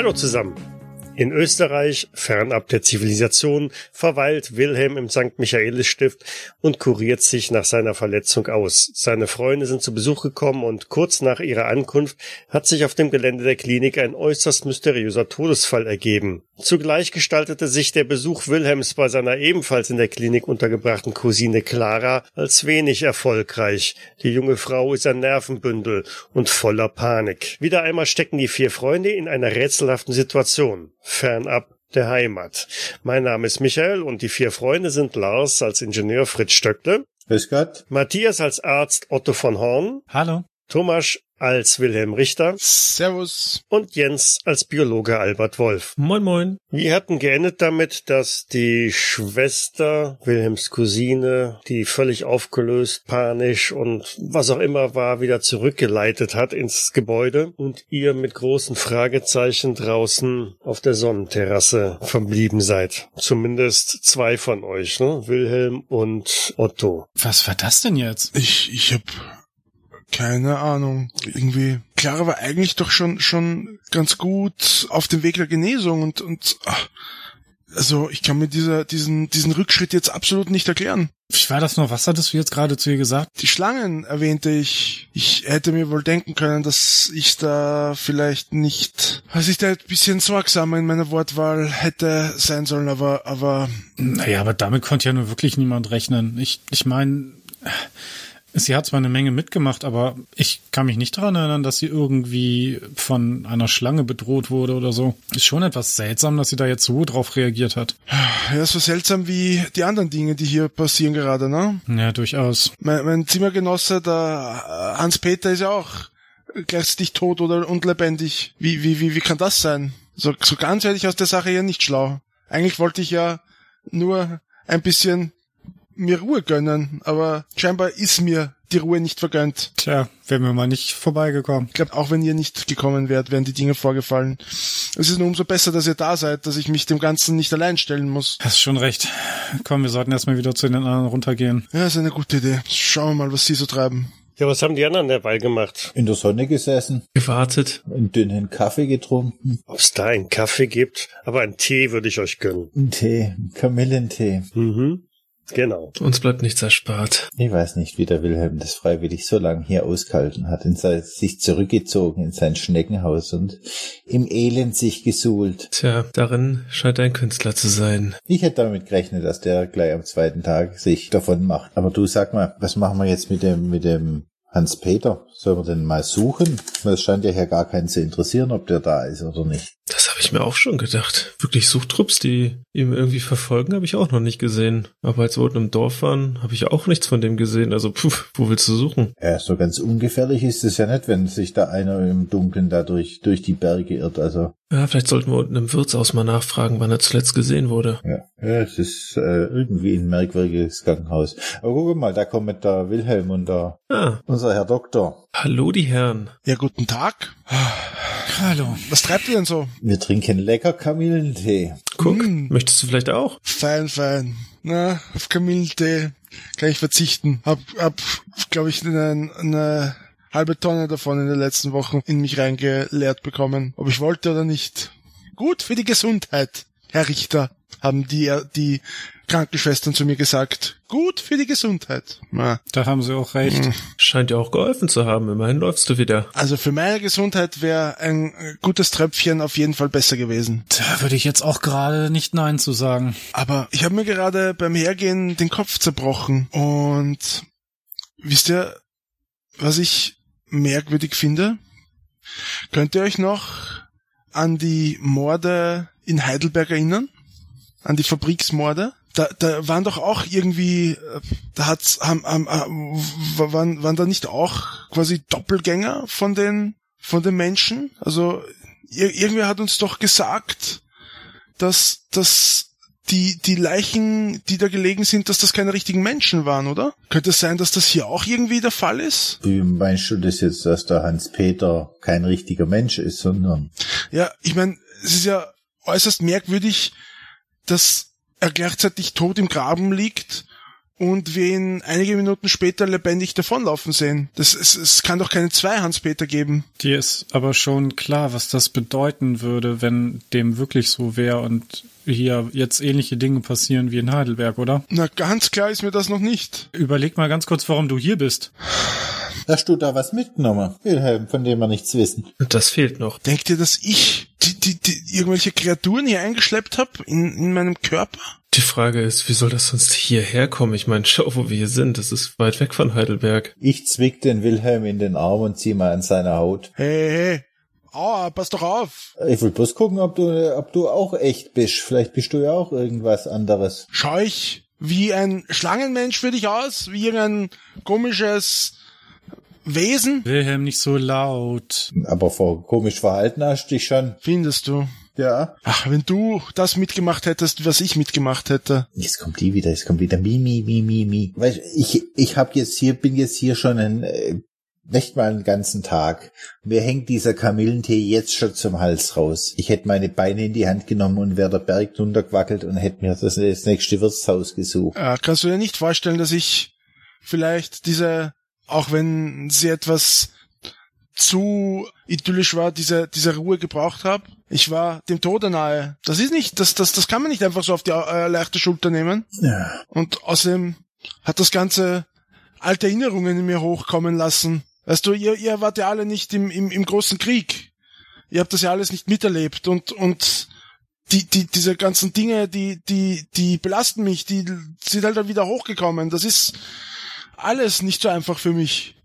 Hallo zusammen. In Österreich, fernab der Zivilisation, verweilt Wilhelm im St. Michaelisstift und kuriert sich nach seiner Verletzung aus. Seine Freunde sind zu Besuch gekommen und kurz nach ihrer Ankunft hat sich auf dem Gelände der Klinik ein äußerst mysteriöser Todesfall ergeben. Zugleich gestaltete sich der Besuch Wilhelms bei seiner ebenfalls in der Klinik untergebrachten Cousine Clara als wenig erfolgreich. Die junge Frau ist ein Nervenbündel und voller Panik. Wieder einmal stecken die vier Freunde in einer rätselhaften Situation fernab der Heimat. Mein Name ist Michael und die vier Freunde sind Lars als Ingenieur Fritz Stöckle. Grüß Gott. Matthias als Arzt Otto von Horn. Hallo. Thomas als Wilhelm Richter. Servus. Und Jens als Biologe Albert Wolf. Moin, moin. Wir hatten geendet damit, dass die Schwester, Wilhelms Cousine, die völlig aufgelöst, panisch und was auch immer war, wieder zurückgeleitet hat ins Gebäude und ihr mit großen Fragezeichen draußen auf der Sonnenterrasse verblieben seid. Zumindest zwei von euch, ne? Wilhelm und Otto. Was war das denn jetzt? Ich, ich hab keine Ahnung. Irgendwie. Clara war eigentlich doch schon, schon ganz gut auf dem Weg der Genesung und, und, ach, also ich kann mir dieser, diesen, diesen Rückschritt jetzt absolut nicht erklären. Wie war das noch? Was hattest du jetzt gerade zu ihr gesagt? Die Schlangen erwähnte ich. Ich hätte mir wohl denken können, dass ich da vielleicht nicht, dass ich da ein bisschen sorgsamer in meiner Wortwahl hätte sein sollen, aber, aber. Naja, aber damit konnte ja nur wirklich niemand rechnen. Ich, ich meine, Sie hat zwar eine Menge mitgemacht, aber ich kann mich nicht daran erinnern, dass sie irgendwie von einer Schlange bedroht wurde oder so. Ist schon etwas seltsam, dass sie da jetzt so drauf reagiert hat. Ja, so seltsam wie die anderen Dinge, die hier passieren gerade, ne? Ja, durchaus. Mein, mein Zimmergenosse, der Hans-Peter, ist ja auch gleichzeitig tot oder und lebendig. Wie, wie, wie, wie kann das sein? So, so ganz werde ich aus der Sache ja nicht schlau. Eigentlich wollte ich ja nur ein bisschen mir Ruhe gönnen, aber scheinbar ist mir die Ruhe nicht vergönnt. Tja, wären wir mal nicht vorbeigekommen. Ich glaube, auch wenn ihr nicht gekommen wärt, wären die Dinge vorgefallen. Es ist nur umso besser, dass ihr da seid, dass ich mich dem Ganzen nicht allein stellen muss. Hast schon recht. Komm, wir sollten erstmal wieder zu den anderen runtergehen. Ja, ist eine gute Idee. Schauen wir mal, was sie so treiben. Ja, was haben die anderen derweil gemacht? In der Sonne gesessen. Gewartet. Einen dünnen Kaffee getrunken. Ob's da einen Kaffee gibt, aber einen Tee würde ich euch gönnen. Einen Tee, einen Kamillentee. Mhm. Genau. Uns bleibt nichts erspart. Ich weiß nicht, wie der Wilhelm das freiwillig so lange hier ausgehalten hat, in sein, sich zurückgezogen in sein Schneckenhaus und im Elend sich gesuhlt. Tja, darin scheint ein Künstler zu sein. Ich hätte damit gerechnet, dass der gleich am zweiten Tag sich davon macht. Aber du sag mal, was machen wir jetzt mit dem, mit dem Hans-Peter? Sollen wir den mal suchen? Es scheint ja hier gar keinen zu interessieren, ob der da ist oder nicht. Das habe ich mir auch schon gedacht. Wirklich Suchtrupps, die ihm irgendwie verfolgen, habe ich auch noch nicht gesehen. Aber als wir unten im Dorf waren, habe ich auch nichts von dem gesehen. Also, pf, wo willst du suchen? Ja, so ganz ungefährlich ist es ja nicht, wenn sich da einer im Dunkeln dadurch durch die Berge irrt. Also Ja, vielleicht sollten wir unten im Wirtshaus mal nachfragen, wann er zuletzt gesehen wurde. ja, ja es ist äh, irgendwie ein merkwürdiges Krankenhaus. Aber guck mal, da kommt der Wilhelm und der, Ah, unser Herr Doktor. hallo die Herren. Ja, guten Tag. Hallo. Was treibt ihr denn so? Wir trinken lecker Kamillentee. Guck, Hm. möchtest du vielleicht auch? Fein, fein. Na, auf Kamillentee kann ich verzichten. Hab, hab glaube ich, eine, eine halbe Tonne davon in den letzten Wochen in mich reingeleert bekommen. Ob ich wollte oder nicht. Gut für die Gesundheit, Herr Richter, haben die, die Krankenschwestern zu mir gesagt. Gut für die Gesundheit. Na, Da haben sie auch recht. Hm. Scheint ja auch geholfen zu haben. Immerhin läufst du wieder. Also für meine Gesundheit wäre ein gutes Tröpfchen auf jeden Fall besser gewesen. Da würde ich jetzt auch gerade nicht Nein zu sagen. Aber ich habe mir gerade beim Hergehen den Kopf zerbrochen. Und wisst ihr, was ich merkwürdig finde? Könnt ihr euch noch an die Morde in Heidelberg erinnern? An die Fabriksmorde? Da, da waren doch auch irgendwie, äh, da hat's, haben, haben, haben, waren, waren da nicht auch quasi Doppelgänger von den, von den Menschen? Also, ir irgendwer hat uns doch gesagt, dass, dass die, die Leichen, die da gelegen sind, dass das keine richtigen Menschen waren, oder? Könnte es sein, dass das hier auch irgendwie der Fall ist? Wie meinst du das jetzt, dass der Hans-Peter kein richtiger Mensch ist, sondern Ja, ich meine, es ist ja äußerst merkwürdig, dass er gleichzeitig tot im Graben liegt und wir ihn einige Minuten später lebendig davonlaufen sehen. Das, es, es kann doch keine zwei Hans-Peter geben. Dir ist aber schon klar, was das bedeuten würde, wenn dem wirklich so wäre und hier jetzt ähnliche Dinge passieren wie in Heidelberg, oder? Na, ganz klar ist mir das noch nicht. Überleg mal ganz kurz, warum du hier bist. hast du da was mitgenommen, Wilhelm, von dem wir nichts wissen? Das fehlt noch. Denkt ihr, dass ich die, die, die irgendwelche Kreaturen hier eingeschleppt habe in, in meinem Körper? Die Frage ist, wie soll das sonst hierher kommen? Ich meine, schau, wo wir hier sind. Das ist weit weg von Heidelberg. Ich zwick den Wilhelm in den Arm und zieh mal an seiner Haut. Hey, hey, aua, pass doch auf. Ich will bloß gucken, ob du, ob du auch echt bist. Vielleicht bist du ja auch irgendwas anderes. Schau ich wie ein Schlangenmensch für dich aus? Wie irgendein komisches Wesen? Wilhelm, nicht so laut. Aber vor komisch verhalten hast du dich schon. Findest du? Ja. Ach, wenn du das mitgemacht hättest, was ich mitgemacht hätte. Jetzt kommt die wieder, jetzt kommt wieder mi, mi, mi, mi, mi. Weißt, du, ich, ich hab jetzt hier, bin jetzt hier schon ein, äh, nicht mal einen ganzen Tag. Mir hängt dieser Kamillentee jetzt schon zum Hals raus. Ich hätte meine Beine in die Hand genommen und wäre der Berg runtergewackelt und hätte mir das, das nächste Wirtshaus gesucht. Äh, kannst du dir nicht vorstellen, dass ich vielleicht diese, auch wenn sie etwas zu idyllisch war, diese, diese Ruhe gebraucht habe. Ich war dem Tode nahe. Das ist nicht, das, das, das kann man nicht einfach so auf die äh, leichte Schulter nehmen. Ja. Und außerdem hat das Ganze alte Erinnerungen in mir hochkommen lassen. Weißt du, ihr, ihr wart ja alle nicht im, im, im großen Krieg. Ihr habt das ja alles nicht miterlebt und, und die, die, diese ganzen Dinge, die, die, die belasten mich, die sind halt dann wieder hochgekommen. Das ist alles nicht so einfach für mich.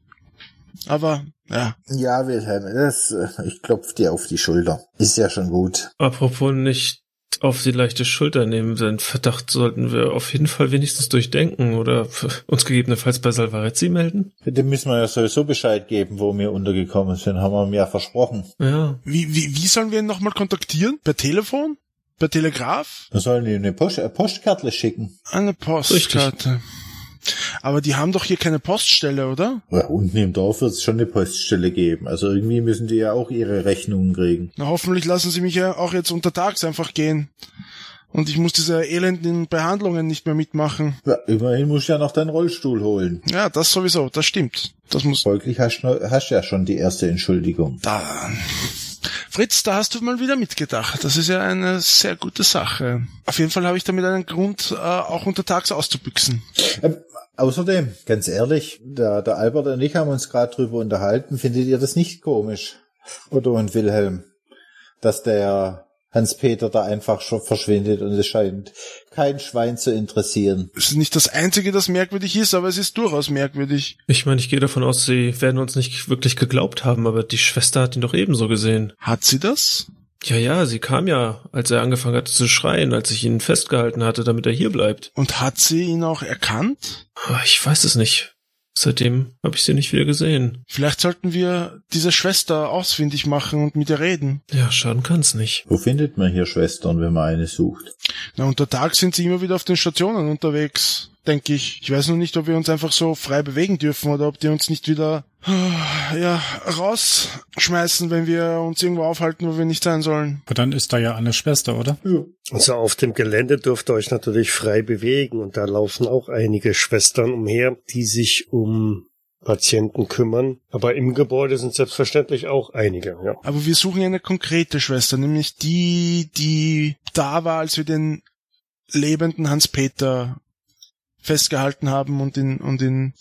Aber, ja. Ja, Wilhelm, das, äh, ich klopf dir auf die Schulter. Ist ja schon gut. Apropos nicht auf die leichte Schulter nehmen, den Verdacht sollten wir auf jeden Fall wenigstens durchdenken oder uns gegebenenfalls bei Salvarezzi melden. Dem müssen wir ja sowieso Bescheid geben, wo wir untergekommen sind, haben wir ihm ja versprochen. Ja. Wie, wie, wie sollen wir ihn nochmal kontaktieren? Per Telefon? Per Telegraph? Wir sollen ihm eine Post, eine Postkarte schicken. Eine Postkarte. Aber die haben doch hier keine Poststelle, oder? Ja, unten im Dorf wird es schon eine Poststelle geben. Also irgendwie müssen die ja auch ihre Rechnungen kriegen. Na, hoffentlich lassen sie mich ja auch jetzt untertags einfach gehen. Und ich muss diese elenden Behandlungen nicht mehr mitmachen. Ja, immerhin musst du ja noch deinen Rollstuhl holen. Ja, das sowieso, das stimmt. Das muss. Folglich hast du hast ja schon die erste Entschuldigung. Da. Fritz, da hast du mal wieder mitgedacht. Das ist ja eine sehr gute Sache. Auf jeden Fall habe ich damit einen Grund, äh, auch untertags auszubüchsen. Ähm, außerdem, ganz ehrlich, der, der Albert und ich haben uns gerade drüber unterhalten. Findet ihr das nicht komisch? Otto und Wilhelm, dass der Hans-Peter da einfach schon verschwindet und es scheint kein Schwein zu interessieren. Es ist nicht das Einzige, das merkwürdig ist, aber es ist durchaus merkwürdig. Ich meine, ich gehe davon aus, sie werden uns nicht wirklich geglaubt haben, aber die Schwester hat ihn doch ebenso gesehen. Hat sie das? Ja, ja, sie kam ja, als er angefangen hatte zu schreien, als ich ihn festgehalten hatte, damit er hier bleibt. Und hat sie ihn auch erkannt? Ah, Ich weiß es nicht. Seitdem habe ich sie nicht wieder gesehen. Vielleicht sollten wir diese Schwester ausfindig machen und mit ihr reden. Ja, schaden kann's nicht. Wo findet man hier Schwestern, wenn man eine sucht? Na, unter Tag sind sie immer wieder auf den Stationen unterwegs, denke ich. Ich weiß noch nicht, ob wir uns einfach so frei bewegen dürfen oder ob die uns nicht wieder, ja, rausschmeißen, wenn wir uns irgendwo aufhalten, wo wir nicht sein sollen. Aber dann ist da ja eine Schwester, oder? Ja. Also auf dem Gelände dürft ihr euch natürlich frei bewegen und da laufen auch einige Schwestern umher, die sich um Patienten kümmern. Aber im Gebäude sind selbstverständlich auch einige, ja. Aber wir suchen eine konkrete Schwester, nämlich die, die da war, als wir den lebenden Hans-Peter festgehalten haben und ihn, und ihn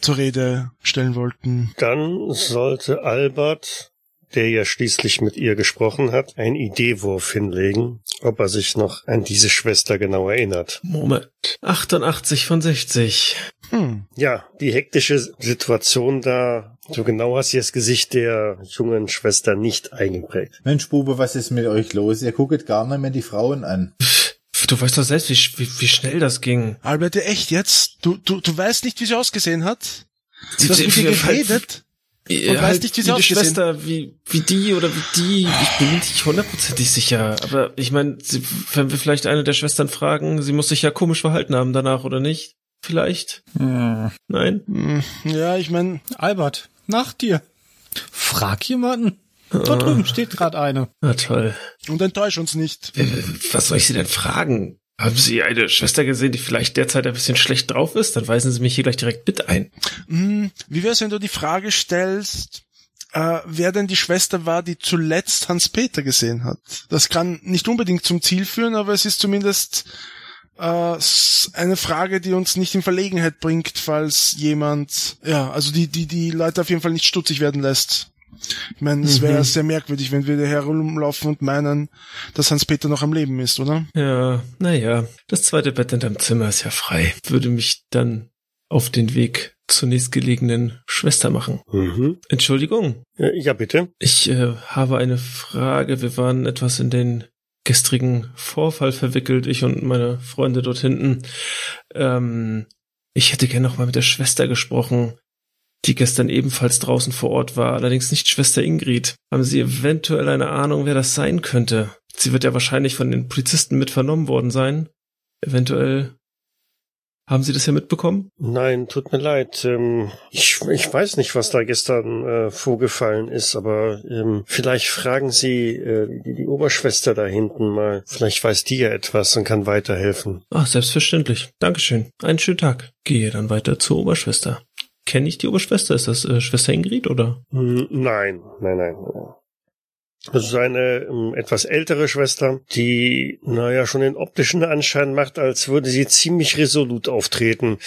zur Rede stellen wollten. Dann sollte Albert, der ja schließlich mit ihr gesprochen hat, einen Ideewurf hinlegen, ob er sich noch an diese Schwester genau erinnert. Moment. 88 von 60. Hm. Ja, die hektische Situation da, so genau hast du das Gesicht der jungen Schwester nicht eingeprägt. Mensch, Bube, was ist mit euch los? Ihr guckt gar nicht mehr die Frauen an. Du weißt doch selbst, wie, wie, wie schnell das ging. Albert, echt jetzt? Du, du, du weißt nicht, wie sie ausgesehen hat? Sie- Du hast mit ihr wie- geredet? Äh, Und weißt nicht, wie sie die ausgesehen- Schwester, wie, wie die oder wie die. Ich bin nicht hundertprozentig sicher. Aber ich meine, sie- wenn wir vielleicht eine der Schwestern fragen, sie muss sich ja komisch verhalten haben danach, oder nicht? Vielleicht? Hm. Nein? Hm, Ja, ich meine, Albert, nach dir. Frag jemanden. Da drüben steht gerade eine. Na toll. und enttäusch uns nicht. Äh, Was soll ich Sie denn fragen? Haben Sie eine Schwester gesehen, die vielleicht derzeit ein bisschen schlecht drauf ist? Dann weisen Sie mich hier gleich direkt mit ein. Hm, wie wär's, wenn du die Frage stellst, äh, wer denn die Schwester war, die zuletzt Hans-Peter gesehen hat? Das kann nicht unbedingt zum Ziel führen, aber es ist zumindest äh, eine Frage, die uns nicht in Verlegenheit bringt, falls jemand, ja, also die, die, die Leute auf jeden Fall nicht stutzig werden lässt. Ich meine, es wäre sehr merkwürdig, wenn wir herumlaufen und meinen, dass Hans-Peter noch am Leben ist, oder? Ja, naja. Das zweite Bett in deinem Zimmer ist ja frei. Würde mich dann auf den Weg zur nächstgelegenen Schwester machen. Mhm. Entschuldigung, Ja, bitte. ich äh, habe eine Frage. Wir waren etwas in den gestrigen Vorfall verwickelt, ich und meine Freunde dort hinten. Ähm, ich hätte gerne noch mal mit der Schwester gesprochen, die gestern ebenfalls draußen vor Ort war, allerdings nicht Schwester Ingrid. Haben Sie eventuell eine Ahnung, wer das sein könnte? Sie wird ja wahrscheinlich von den Polizisten mit vernommen worden sein. Eventuell haben Sie das ja mitbekommen? Nein, tut mir leid. Ähm, ich, ich weiß nicht, was da gestern äh, vorgefallen ist, aber ähm, vielleicht fragen Sie äh, die, die Oberschwester da hinten mal. Vielleicht weiß die ja etwas und kann weiterhelfen. Ach, selbstverständlich. Dankeschön. Einen schönen Tag. Gehe dann weiter zur Oberschwester. Kenne ich die Oberschwester? Ist das äh, Schwester Ingrid oder? Hm, Nein, nein, nein. Das ist eine ähm, etwas ältere Schwester, die, naja, schon den optischen Anschein macht, als würde sie ziemlich resolut auftreten.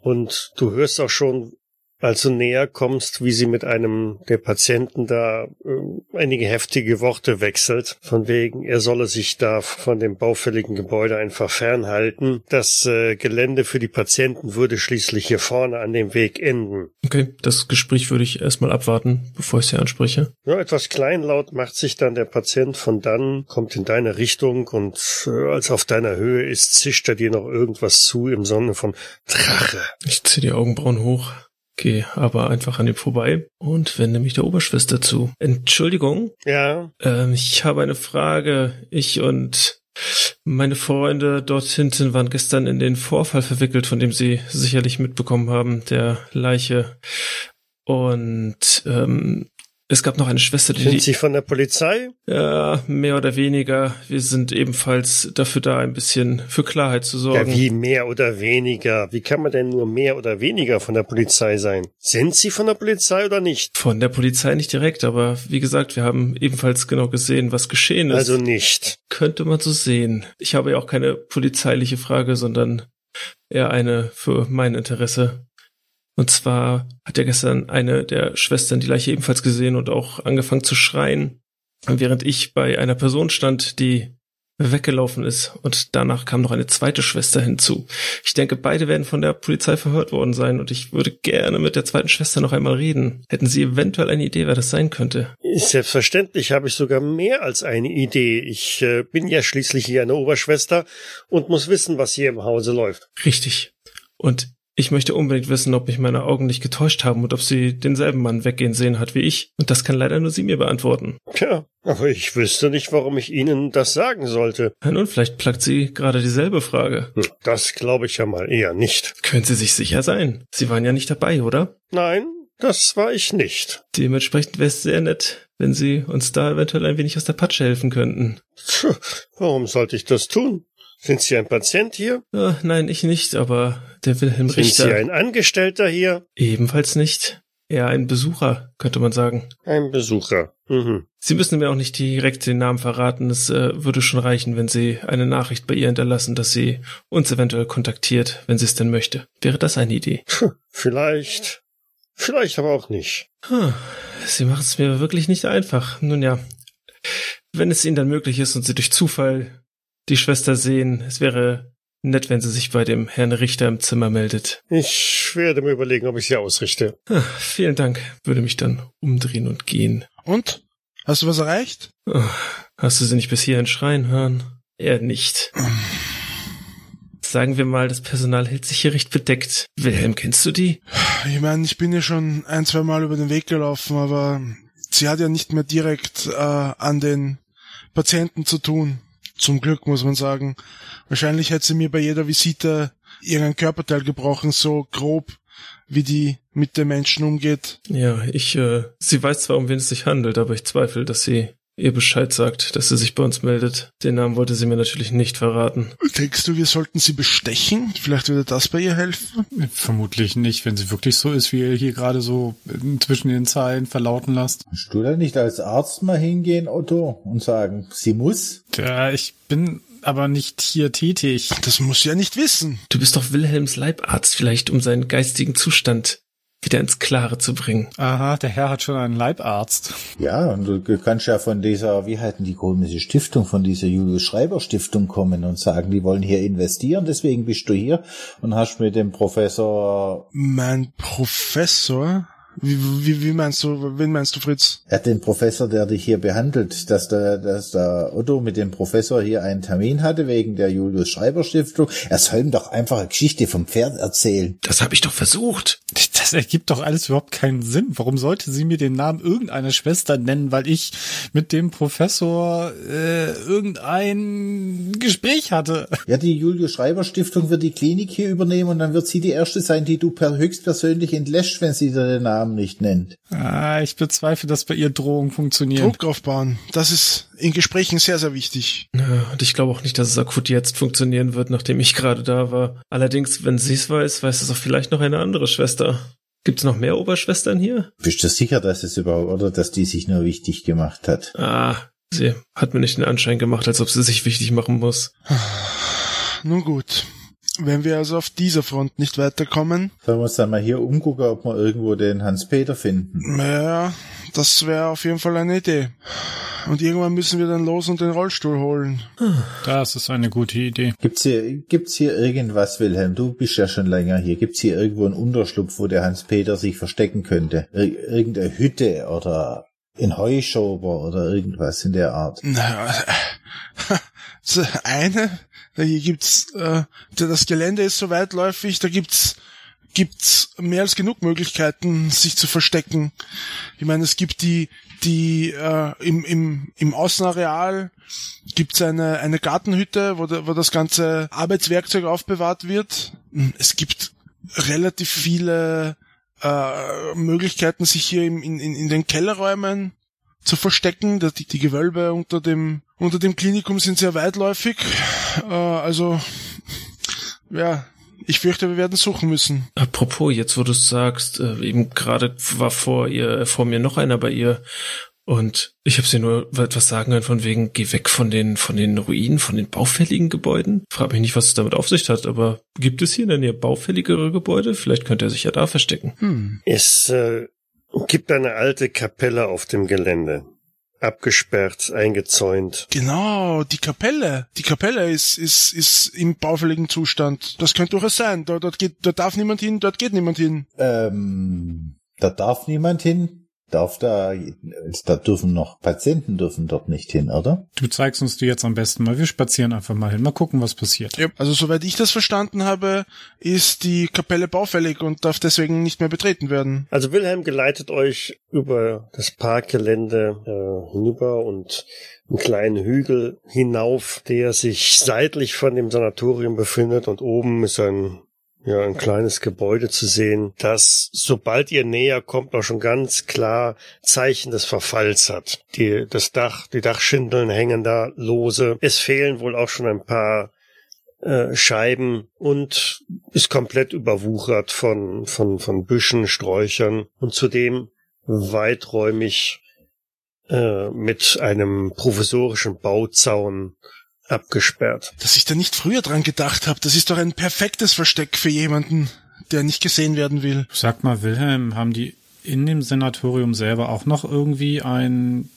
Und du hörst auch schon, als du näher kommst, wie sie mit einem der Patienten da ähm, einige heftige Worte wechselt, von wegen, er solle sich da von dem baufälligen Gebäude einfach fernhalten. Das äh, Gelände für die Patienten würde schließlich hier vorne an dem Weg enden. Okay, das Gespräch würde ich erstmal abwarten, bevor ich sie anspreche. Ja, etwas kleinlaut macht sich dann der Patient von dann, kommt in deine Richtung und äh, als auf deiner Höhe ist, zischt er dir noch irgendwas zu im Sonne von Drache. Ich ziehe die Augenbrauen hoch, gehe aber einfach an ihm vorbei und wende mich der Oberschwester zu. Entschuldigung, Ja, ähm, ich habe eine Frage. Ich und meine Freunde dort hinten waren gestern in den Vorfall verwickelt, von dem Sie sicherlich mitbekommen haben, der Leiche. Und ähm, es gab noch eine Schwester, die, sind Sie von der Polizei? Ja, mehr oder weniger. Wir sind ebenfalls dafür da, ein bisschen für Klarheit zu Ja, sorgen. wie mehr oder weniger? Wie kann man denn nur mehr oder weniger von der Polizei sein? Sind Sie von der Polizei oder nicht? Von der Polizei nicht direkt, aber wie gesagt, wir haben ebenfalls genau gesehen, was geschehen ist. Also nicht. könnte man so sehen. Ich habe ja auch keine polizeiliche Frage, sondern eher eine für mein Interesse. Und zwar hat ja gestern eine der Schwestern die Leiche ebenfalls gesehen und auch angefangen zu schreien, während ich bei einer Person stand, die weggelaufen ist. Und danach kam noch eine zweite Schwester hinzu. Ich denke, beide werden von der Polizei verhört worden sein und ich würde gerne mit der zweiten Schwester noch einmal reden. Hätten Sie eventuell eine Idee, wer das sein könnte? Selbstverständlich habe ich sogar mehr als eine Idee. Ich äh, bin ja schließlich hier eine Oberschwester und muss wissen, was hier im Hause läuft. Richtig. Und ich möchte unbedingt wissen, ob mich meine Augen nicht getäuscht haben und ob sie denselben Mann weggehen sehen hat wie ich. Und das kann leider nur sie mir beantworten. Tja, aber ich wüsste nicht, warum ich Ihnen das sagen sollte. Ja, Nun, vielleicht plagt sie gerade dieselbe Frage. Hm, Das glaube ich ja mal eher nicht. Können Sie sich sicher sein? Sie waren ja nicht dabei, oder? Nein, das war ich nicht. Dementsprechend wäre es sehr nett, wenn Sie uns da eventuell ein wenig aus der Patsche helfen könnten. Tja, warum sollte ich das tun? Sind Sie ein Patient hier? Äh, nein, ich nicht, aber der Wilhelm Sind Sie Richter ein Angestellter hier? ebenfalls nicht. Eher ein Besucher, könnte man sagen. Ein Besucher. Mhm. Sie müssen mir auch nicht direkt den Namen verraten. Es äh, würde schon reichen, wenn Sie eine Nachricht bei ihr hinterlassen, dass sie uns eventuell kontaktiert, wenn sie es denn möchte. Wäre das eine Idee? Puh, Vielleicht. Vielleicht aber auch nicht. Hm, Sie machen es mir wirklich nicht einfach. Nun ja, wenn es Ihnen dann möglich ist und Sie durch Zufall die Schwester sehen, es wäre nett, wenn sie sich bei dem Herrn Richter im Zimmer meldet. Ich werde mir überlegen, ob ich sie ausrichte. Ah, vielen Dank, würde mich dann umdrehen und gehen. Und? Hast du was erreicht? Oh, hast du sie nicht bis hierhin schreien hören? Er nicht. sagen wir mal, das Personal hält sich hier recht bedeckt. Wilhelm, kennst du die? Ich meine, ich bin ja schon ein, zwei Mal über den Weg gelaufen, aber sie hat ja nicht mehr direkt äh, an den Patienten zu tun. Zum Glück, muss man sagen. Wahrscheinlich hätte sie mir bei jeder Visite irgendein Körperteil gebrochen, so grob, wie die mit den Menschen umgeht. Ja, ich, äh, sie weiß zwar, um wen es sich handelt, aber ich zweifle, dass sie ihr Bescheid sagt, dass sie sich bei uns meldet. Den Namen wollte sie mir natürlich nicht verraten. Denkst du, wir sollten sie bestechen? Vielleicht würde das bei ihr helfen? Vermutlich nicht, wenn sie wirklich so ist, wie ihr hier gerade so zwischen den Zeilen verlauten lasst. Kannst du da nicht als Arzt mal hingehen, Otto, und sagen, sie muss? Ja, ich bin aber nicht hier tätig. Das muss sie ja nicht wissen. Du bist doch Wilhelms Leibarzt, vielleicht um seinen geistigen Zustand wieder ins Klare zu bringen. Aha, der Herr hat schon einen Leibarzt. Ja, und du kannst ja von dieser, wie heißen die komische Stiftung, von dieser Julius Schreiber Stiftung kommen und sagen, die wollen hier investieren, deswegen bist du hier und hast mit dem Professor... Mein Professor? Wie, wie, wie meinst du, wen meinst du, Fritz? Er hat den Professor, der dich hier behandelt, dass der, dass der Otto mit dem Professor hier einen Termin hatte wegen der Julius Schreiber Stiftung. Er soll ihm doch einfach eine Geschichte vom Pferd erzählen. Das habe ich doch versucht. Das ergibt doch alles überhaupt keinen Sinn. Warum sollte sie mir den Namen irgendeiner Schwester nennen, weil ich mit dem Professor äh, irgendein Gespräch hatte? Ja, die Julius Schreiber Stiftung wird die Klinik hier übernehmen und dann wird sie die erste sein, die du per höchstpersönlich entlässt, wenn sie dir den Namen nicht nennt. Ah, ich bezweifle, dass bei ihr Drohungen funktionieren. Druck aufbauen. Das ist in Gesprächen sehr, sehr wichtig. Ja, und ich glaube auch nicht, dass es akut jetzt funktionieren wird, nachdem ich gerade da war. Allerdings, wenn sie es weiß, weiß es auch vielleicht noch eine andere Schwester. Gibt's noch mehr Oberschwestern hier? Bist du sicher, dass es überhaupt, oder dass die sich nur wichtig gemacht hat? Ah, sie hat mir nicht den Anschein gemacht, als ob sie sich wichtig machen muss. Nun gut. Wenn wir also auf dieser Front nicht weiterkommen. Sollen wir uns dann mal hier umgucken, ob wir irgendwo den Hans-Peter finden? Ja, das wäre auf jeden Fall eine Idee. Und irgendwann müssen wir dann los und den Rollstuhl holen. Das ist eine gute Idee. Gibt's hier, gibt's hier irgendwas, Wilhelm? Du bist ja schon länger hier. Gibt's hier irgendwo einen Unterschlupf, wo der Hans-Peter sich verstecken könnte? Ir irgendeine Hütte oder in Heuschober oder irgendwas in der Art? Naja, eine, hier gibt's, äh, das Gelände ist so weitläufig, da gibt's gibt's mehr als genug Möglichkeiten, sich zu verstecken. Ich meine, es gibt die, die äh, im, im, im Außenareal gibt's eine, eine Gartenhütte, wo, wo das ganze Arbeitswerkzeug aufbewahrt wird. Es gibt relativ viele äh, Möglichkeiten, sich hier im, in, in den Kellerräumen zu verstecken. Die, die Gewölbe unter dem, unter dem Klinikum sind sehr weitläufig. Äh, also, ja, ich fürchte, wir werden suchen müssen. Apropos, jetzt wo du sagst, äh, eben gerade war vor ihr, vor mir noch einer bei ihr und ich habe sie nur etwas sagen hören von wegen, geh weg von den, von den Ruinen, von den baufälligen Gebäuden. Frag mich nicht, was es damit auf sich hat, aber gibt es hier in der Nähe baufälligere Gebäude? Vielleicht könnte er sich ja da verstecken. Hm. Es äh, gibt eine alte Kapelle auf dem Gelände. Abgesperrt, eingezäunt. Genau, die Kapelle. Die Kapelle ist, ist, ist im baufälligen Zustand. Das könnte durchaus sein. Dort, dort geht, dort darf niemand hin, dort geht niemand hin. Ähm, da darf niemand hin. Darf da, da dürfen noch Patienten dürfen dort nicht hin, oder? Du zeigst uns die jetzt am besten mal. Wir spazieren einfach mal hin. Mal gucken, was passiert. Ja, also soweit ich das verstanden habe, ist die Kapelle baufällig und darf deswegen nicht mehr betreten werden. Also Wilhelm geleitet euch über das Parkgelände äh, hinüber und einen kleinen Hügel hinauf, der sich seitlich von dem Sanatorium befindet und oben ist ein ja, ein kleines Gebäude zu sehen, das, sobald ihr näher kommt, auch schon ganz klar Zeichen des Verfalls hat. Die, das Dach, die Dachschindeln hängen da lose. Es fehlen wohl auch schon ein paar äh, Scheiben und ist komplett überwuchert von, von, von Büschen, Sträuchern und zudem weiträumig äh, mit einem provisorischen Bauzaun abgesperrt. Dass ich da nicht früher dran gedacht habe, das ist doch ein perfektes Versteck für jemanden, der nicht gesehen werden will. Sag mal, Wilhelm, haben die in dem Senatorium selber auch noch irgendwie ein,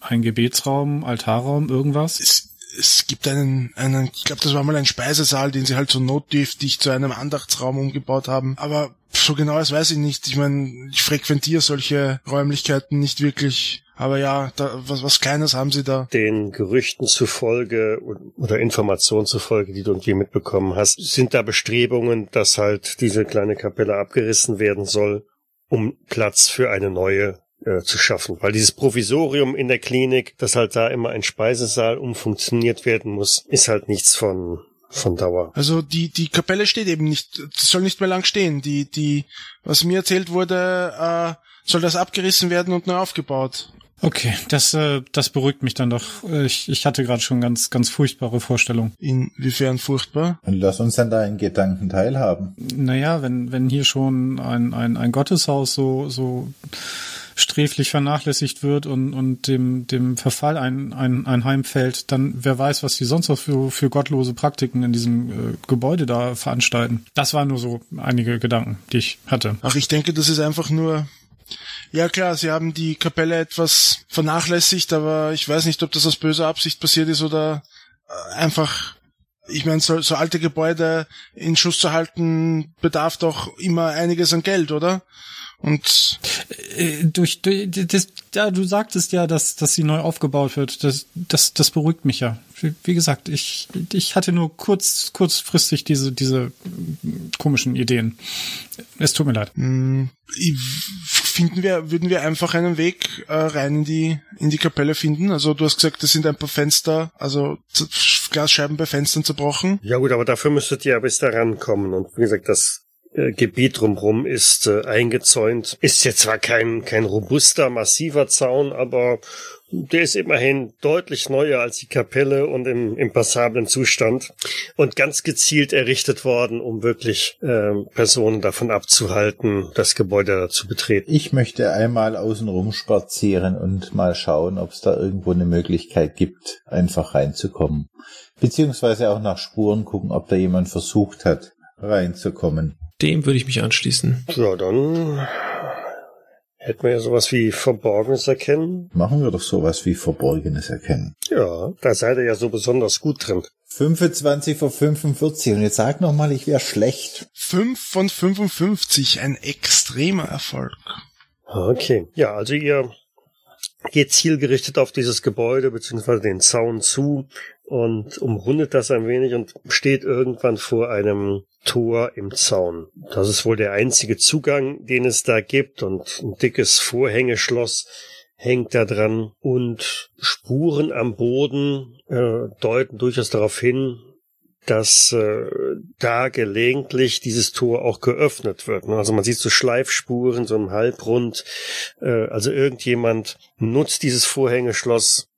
ein Gebetsraum, Altarraum, irgendwas? Es, es gibt einen, einen, ich glaube, das war mal ein Speisesaal, den sie halt so notdürftig zu einem Andachtsraum umgebaut haben. Aber so genau das weiß ich nicht. Ich meine, ich frequentiere solche Räumlichkeiten nicht wirklich. Aber ja, da, was, was Kleines haben sie da. Den Gerüchten zufolge oder Informationen zufolge, die du irgendwie mitbekommen hast, sind da Bestrebungen, dass halt diese kleine Kapelle abgerissen werden soll, um Platz für eine neue äh, zu schaffen. Weil dieses Provisorium in der Klinik, dass halt da immer ein Speisesaal umfunktioniert werden muss, ist halt nichts von von Dauer. Also die die Kapelle steht eben nicht, soll nicht mehr lang stehen. Die die was mir erzählt wurde, äh, soll das abgerissen werden und neu aufgebaut. Okay, das, äh, das beruhigt mich dann doch. Ich, ich hatte gerade schon ganz, ganz furchtbare Vorstellungen. Inwiefern furchtbar? Und lass uns dann da in Gedanken teilhaben. Naja, wenn, wenn hier schon ein, ein, ein Gotteshaus so, so sträflich vernachlässigt wird und, und dem, dem Verfall ein, ein, ein Heim fällt, dann wer weiß, was die sonst noch für, für gottlose Praktiken in diesem äh, Gebäude da veranstalten. Das waren nur so einige Gedanken, die ich hatte. Ach, ich denke, das ist einfach nur ja klar, sie haben die Kapelle etwas vernachlässigt, aber ich weiß nicht, ob das aus böser Absicht passiert ist oder äh, einfach, ich meine, so, so alte Gebäude in Schuss zu halten, bedarf doch immer einiges an Geld, oder? Und äh, durch, durch das, ja, du sagtest ja, dass, dass sie neu aufgebaut wird. Das, das, das beruhigt mich ja. Wie gesagt, ich, ich hatte nur kurz, kurzfristig diese, diese komischen Ideen. Es tut mir leid. Finden wir, würden wir einfach einen Weg äh, rein in die, in die Kapelle finden? Also du hast gesagt, das sind ein paar Fenster, also Glasscheiben bei Fenstern zerbrochen. Ja gut, aber dafür müsstet ihr ja bis da rankommen. Und wie gesagt, das äh, Gebiet drumherum ist äh, eingezäunt. Ist jetzt zwar kein, kein robuster, massiver Zaun, aber der ist immerhin deutlich neuer als die Kapelle und im, im passablen Zustand und ganz gezielt errichtet worden, um wirklich äh, Personen davon abzuhalten, das Gebäude zu betreten. Ich möchte einmal außenrum spazieren und mal schauen, ob es da irgendwo eine Möglichkeit gibt, einfach reinzukommen. Beziehungsweise auch nach Spuren gucken, ob da jemand versucht hat, reinzukommen. Dem würde ich mich anschließen. Ja, dann hätten wir ja sowas wie Verborgenes erkennen. Machen wir doch sowas wie Verborgenes erkennen. Ja, da seid ihr ja so besonders gut drin. 25 von 45 und jetzt sag noch mal, ich wäre schlecht. 5 von 55, ein extremer Erfolg. Okay, ja, also ihr geht zielgerichtet auf dieses Gebäude beziehungsweise den Zaun zu und umrundet das ein wenig und steht irgendwann vor einem Tor im Zaun. Das ist wohl der einzige Zugang, den es da gibt und ein dickes Vorhängeschloss hängt da dran und Spuren am Boden äh, deuten durchaus darauf hin, dass äh, da gelegentlich dieses Tor auch geöffnet wird. Also man sieht so Schleifspuren, so im Halbrund. Äh, also irgendjemand nutzt dieses Vorhängeschloss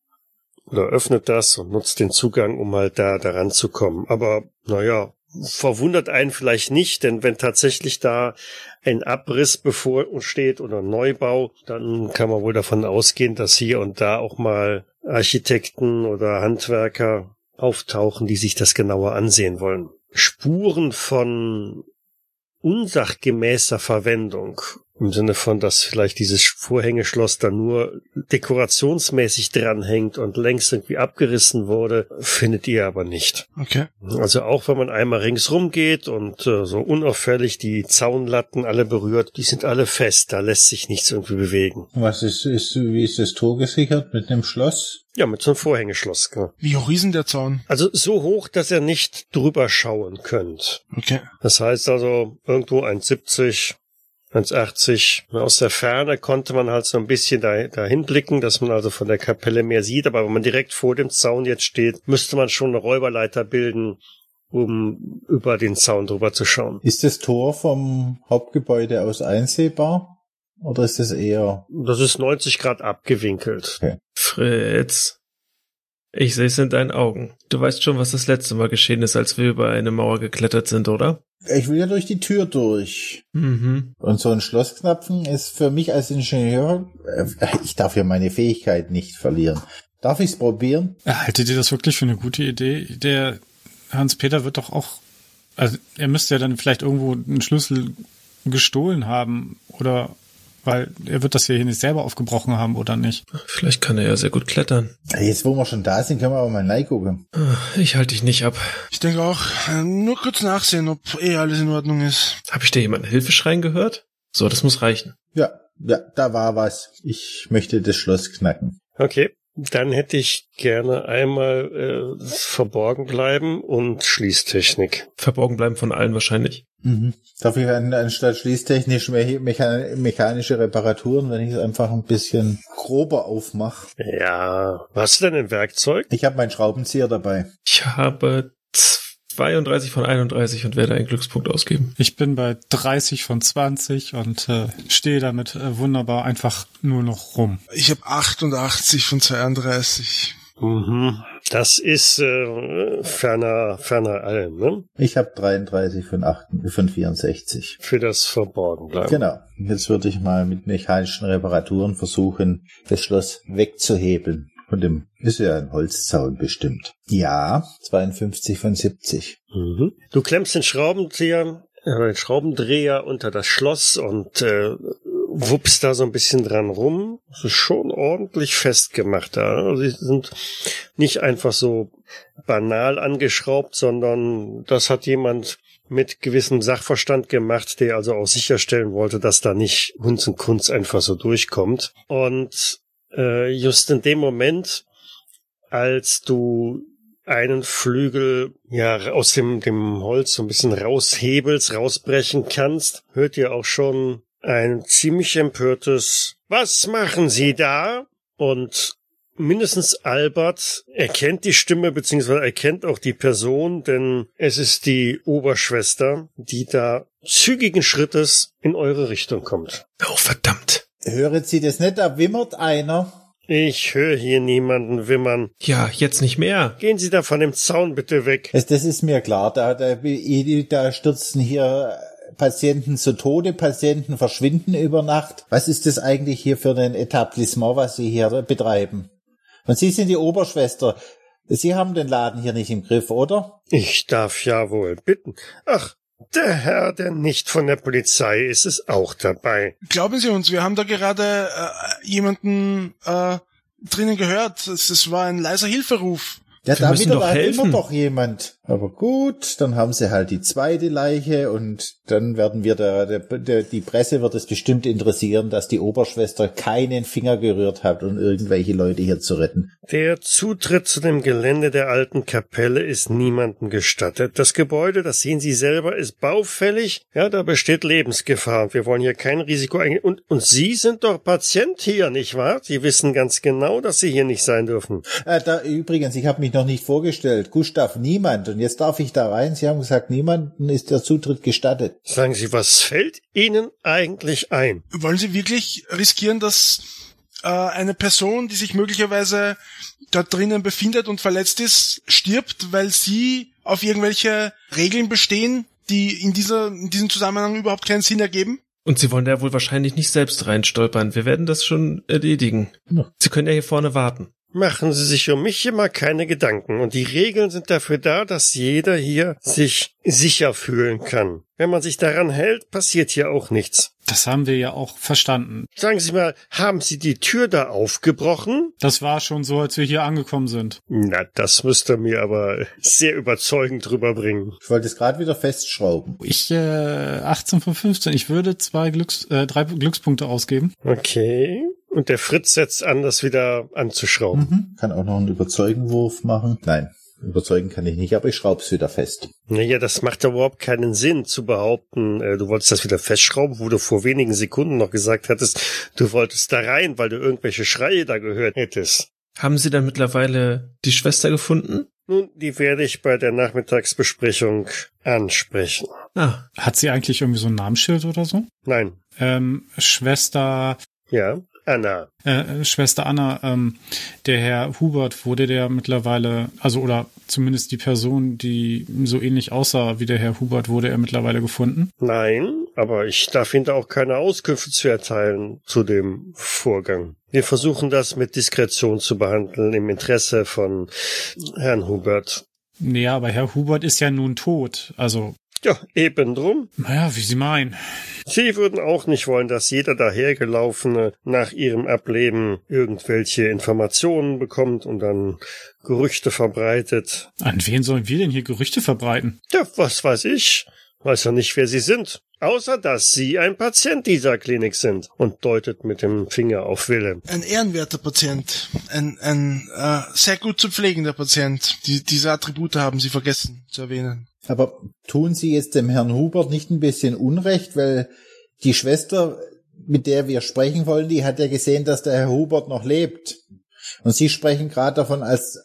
oder öffnet das und nutzt den Zugang, um halt da daran zu kommen. Aber naja, verwundert einen vielleicht nicht, denn wenn tatsächlich da ein Abriss bevorsteht oder Neubau, dann kann man wohl davon ausgehen, dass hier und da auch mal Architekten oder Handwerker auftauchen, die sich das genauer ansehen wollen. Spuren von unsachgemäßer Verwendung im Sinne von, dass vielleicht dieses Vorhängeschloss da nur dekorationsmäßig dranhängt und längst irgendwie abgerissen wurde, findet ihr aber nicht. Okay. Also auch wenn man einmal ringsrum geht und äh, so unauffällig die Zaunlatten alle berührt, die sind alle fest, da lässt sich nichts irgendwie bewegen. Was ist, ist wie ist das Tor gesichert? Mit einem Schloss? Ja, mit so einem Vorhängeschloss. Genau. Wie hoch ist denn der Zaun? Also so hoch, dass ihr nicht drüber schauen könnt. Okay. Das heißt also irgendwo 1,70, 1,80. Aus der Ferne konnte man halt so ein bisschen da, dahin blicken, dass man also von der Kapelle mehr sieht. Aber wenn man direkt vor dem Zaun jetzt steht, müsste man schon eine Räuberleiter bilden, um über den Zaun drüber zu schauen. Ist das Tor vom Hauptgebäude aus einsehbar? Oder ist es eher... Das ist 90 Grad abgewinkelt. Okay. Fritz, ich sehe es in deinen Augen. Du weißt schon, was das letzte Mal geschehen ist, als wir über eine Mauer geklettert sind, oder? Ich will ja durch die Tür durch. Mhm. Und so ein Schlossknapfen ist für mich als Ingenieur, äh, ich darf ja meine Fähigkeit nicht verlieren. Darf ich's probieren? Haltet ihr das wirklich für eine gute Idee? Der Hans-Peter wird doch auch, also er müsste ja dann vielleicht irgendwo einen Schlüssel gestohlen haben oder weil er wird das hier nicht selber aufgebrochen haben oder nicht. Vielleicht kann er ja sehr gut klettern. Jetzt, wo wir schon da sind, können wir aber mal reingucken. Ich halte dich nicht ab. Ich denke auch, äh, nur kurz nachsehen, ob eh alles in Ordnung ist. Habe ich da jemanden Hilfeschreien gehört? So, das muss reichen. Ja, Ja, da war was. Ich möchte das Schloss knacken. Okay. Dann hätte ich gerne einmal äh, verborgen bleiben und Schließtechnik. Verborgen bleiben von allen wahrscheinlich. Mhm. Darf ich an, anstatt schließtechnisch me mechan mechanische Reparaturen, wenn ich es einfach ein bisschen grober aufmache? Ja. Was du denn ein Werkzeug? Ich habe meinen Schraubenzieher dabei. Ich habe 32 von 31 und werde einen Glückspunkt ausgeben. Ich bin bei 30 von 20 und äh, stehe damit äh, wunderbar einfach nur noch rum. Ich habe 88 von 32. Mhm. Das ist äh, ferner, ferner allem, ne? Ich habe 33 von, 8, von 64. Für das Verborgenbleiben. Genau. Jetzt würde ich mal mit mechanischen Reparaturen versuchen, das Schloss wegzuhebeln. Von dem ist ja ein Holzzaun bestimmt. Ja, 52 von 70. Mhm. Du klemmst den Schraubenzieher, äh, den Schraubendreher unter das Schloss und äh, wuppst da so ein bisschen dran rum. Das ist schon ordentlich festgemacht da. Also sie sind nicht einfach so banal angeschraubt, sondern das hat jemand mit gewissem Sachverstand gemacht, der also auch sicherstellen wollte, dass da nicht Hunz und Kunz einfach so durchkommt. Und äh, just in dem Moment, als du einen Flügel ja aus dem, dem Holz so ein bisschen raushebelst, rausbrechen kannst, hört ihr auch schon ein ziemlich empörtes Was machen Sie da? Und mindestens Albert erkennt die Stimme beziehungsweise erkennt auch die Person, denn es ist die Oberschwester, die da zügigen Schrittes in eure Richtung kommt. Oh, verdammt. Hören Sie das nicht? Da wimmert einer. Ich höre hier niemanden wimmern. Ja, jetzt nicht mehr. Gehen Sie da von dem Zaun bitte weg. Das, das ist mir klar. Da, da, da stürzen hier Patienten zu Tode, Patienten verschwinden über Nacht. Was ist das eigentlich hier für ein Etablissement, was Sie hier betreiben? Und Sie sind die Oberschwester. Sie haben den Laden hier nicht im Griff, oder? Ich darf ja wohl bitten. Ach, der Herr, der nicht von der Polizei ist, ist auch dabei. Glauben Sie uns, wir haben da gerade äh, jemanden äh, drinnen gehört. Es, es war ein leiser Hilferuf. Ja, da müssen wieder doch war helfen. immer doch jemand. Aber gut, dann haben sie halt die zweite Leiche und dann werden wir der, der, der die Presse wird es bestimmt interessieren, dass die Oberschwester keinen Finger gerührt hat, um irgendwelche Leute hier zu retten. Der Zutritt zu dem Gelände der alten Kapelle ist niemandem gestattet. Das Gebäude, das sehen Sie selber, ist baufällig. Ja, da besteht Lebensgefahr und wir wollen hier kein Risiko eingehen. Und, und Sie sind doch Patient hier, nicht wahr? Sie wissen ganz genau, dass Sie hier nicht sein dürfen. Äh, da übrigens, ich habe mich noch nicht vorgestellt. Gustav Niemand. Und jetzt darf ich da rein. Sie haben gesagt, niemanden ist der Zutritt gestattet. Sagen Sie, was fällt Ihnen eigentlich ein? Wollen Sie wirklich riskieren, dass äh, eine Person, die sich möglicherweise dort drinnen befindet und verletzt ist, stirbt, weil Sie auf irgendwelche Regeln bestehen, die in, dieser, in diesem Zusammenhang überhaupt keinen Sinn ergeben? Und Sie wollen da wohl wahrscheinlich nicht selbst reinstolpern. Wir werden das schon erledigen. Ja. Sie können ja hier vorne warten. Machen Sie sich um mich immer keine Gedanken. Und die Regeln sind dafür da, dass jeder hier sich sicher fühlen kann. Wenn man sich daran hält, passiert hier auch nichts. Das haben wir ja auch verstanden. Sagen Sie mal, haben Sie die Tür da aufgebrochen? Das war schon so, als wir hier angekommen sind. Na, das müsste mir aber sehr überzeugend rüberbringen. Ich wollte es gerade wieder festschrauben. Ich, äh, 18 von 15. Ich würde zwei Glücks, äh, drei Glückspunkte ausgeben. Okay. Und der Fritz setzt an, das wieder anzuschrauben. Mhm. Kann auch noch einen Überzeugenwurf machen. Nein, überzeugen kann ich nicht, aber ich schraub's wieder fest. Naja, das macht ja überhaupt keinen Sinn zu behaupten, äh, du wolltest das wieder festschrauben, wo du vor wenigen Sekunden noch gesagt hattest, du wolltest da rein, weil du irgendwelche Schreie da gehört hättest. Haben Sie dann mittlerweile die Schwester gefunden? Nun, die werde ich bei der Nachmittagsbesprechung ansprechen. Ah, Hat sie eigentlich irgendwie so ein Namensschild oder so? Nein, Ähm, Schwester, ja, Anna. äh, Schwester Anna, ähm, der Herr Hubert, wurde der mittlerweile, also oder zumindest die Person, die so ähnlich aussah wie der Herr Hubert, wurde er mittlerweile gefunden? Nein, aber ich darf Ihnen da auch keine Auskünfte zu erteilen zu dem Vorgang. Wir versuchen das mit Diskretion zu behandeln im Interesse von Herrn Hubert. Nee, aber Herr Hubert ist ja nun tot. Also, Ja, eben drum. naja, wie Sie meinen. Sie würden auch nicht wollen, dass jeder dahergelaufene nach ihrem Ableben irgendwelche Informationen bekommt und dann Gerüchte verbreitet. An wen sollen wir denn hier Gerüchte verbreiten? Ja, was weiß ich. Weiß ja nicht, wer Sie sind. Außer dass Sie ein Patient dieser Klinik sind und deutet mit dem Finger auf Wilhelm. Ein ehrenwerter Patient. Ein, ein äh, sehr gut zu pflegender Patient. Die, diese Attribute haben Sie vergessen zu erwähnen. Aber tun Sie jetzt dem Herrn Hubert nicht ein bisschen Unrecht, weil die Schwester, mit der wir sprechen wollen, die hat ja gesehen, dass der Herr Hubert noch lebt. Und Sie sprechen gerade davon, als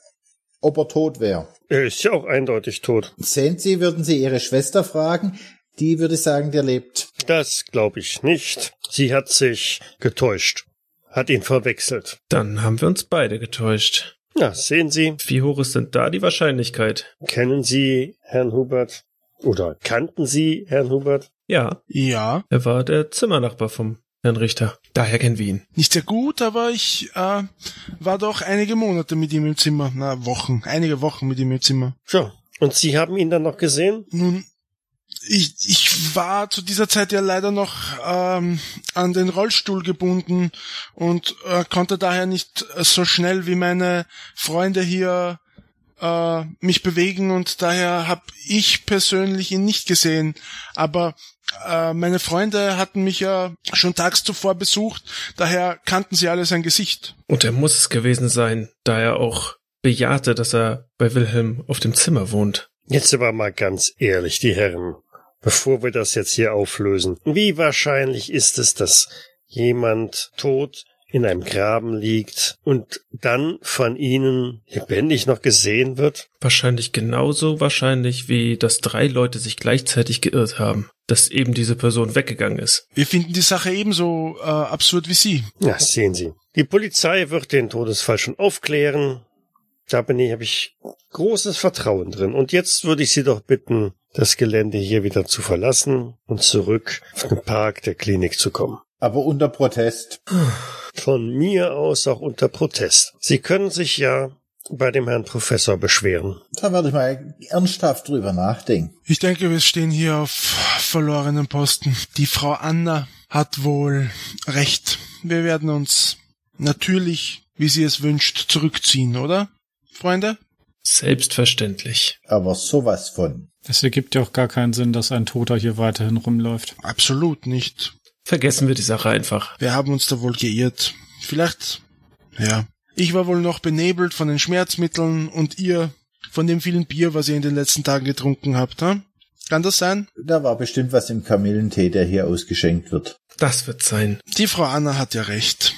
ob er tot wäre. Er ist ja auch eindeutig tot. Sehen Sie, würden Sie Ihre Schwester fragen, die würde sagen, der lebt. Das glaube ich nicht. Sie hat sich getäuscht. Hat ihn verwechselt. Dann haben wir uns beide getäuscht. Na, sehen Sie, Wie hoch ist denn da die Wahrscheinlichkeit? kennen Sie Herrn Hubert? Oder kannten Sie Herrn Hubert? Ja, Ja, er war der Zimmernachbar vom Herrn Richter. Daher kennen wir ihn. nicht sehr gut, aber ich äh, war doch einige Monate mit ihm im Zimmer. Na, Wochen. Einige Wochen mit ihm im Zimmer. So. Und Sie haben ihn dann noch gesehen? Nun, ich, ich war zu dieser Zeit ja leider noch ähm, an den Rollstuhl gebunden und äh, konnte daher nicht äh, so schnell wie meine Freunde hier äh, mich bewegen und daher habe ich persönlich ihn nicht gesehen. Aber äh, meine Freunde hatten mich ja schon tags zuvor besucht, daher kannten sie alle sein Gesicht. Und er muss es gewesen sein, da er auch bejahte, dass er bei Wilhelm auf dem Zimmer wohnt. Jetzt aber mal ganz ehrlich, die Herren, bevor wir das jetzt hier auflösen. Wie wahrscheinlich ist es, dass jemand tot in einem Graben liegt und dann von ihnen lebendig noch gesehen wird? Wahrscheinlich genauso wahrscheinlich, wie dass drei Leute sich gleichzeitig geirrt haben, dass eben diese Person weggegangen ist. Wir finden die Sache ebenso äh, absurd wie Sie. Ja, sehen Sie. Die Polizei wird den Todesfall schon aufklären. Da bin ich, habe ich großes Vertrauen drin. Und jetzt würde ich Sie doch bitten, das Gelände hier wieder zu verlassen und zurück auf den Park der Klinik zu kommen. Aber unter Protest. Von mir aus auch unter Protest. Sie können sich ja bei dem Herrn Professor beschweren. Da werde ich mal ernsthaft drüber nachdenken. Ich denke, wir stehen hier auf verlorenen Posten. Die Frau Anna hat wohl recht. Wir werden uns natürlich, wie sie es wünscht, zurückziehen, oder? Freunde? Selbstverständlich. Aber sowas von. Es ergibt ja auch gar keinen Sinn, dass ein Toter hier weiterhin rumläuft. Absolut nicht. Vergessen wir die Sache einfach. Wir haben uns da wohl geirrt. Vielleicht, ja. Ich war wohl noch benebelt von den Schmerzmitteln und ihr von dem vielen Bier, was ihr in den letzten Tagen getrunken habt, hm? Kann das sein? Da war bestimmt was im Kamillentee, der hier ausgeschenkt wird. Das wird sein. Die Frau Anna hat ja recht.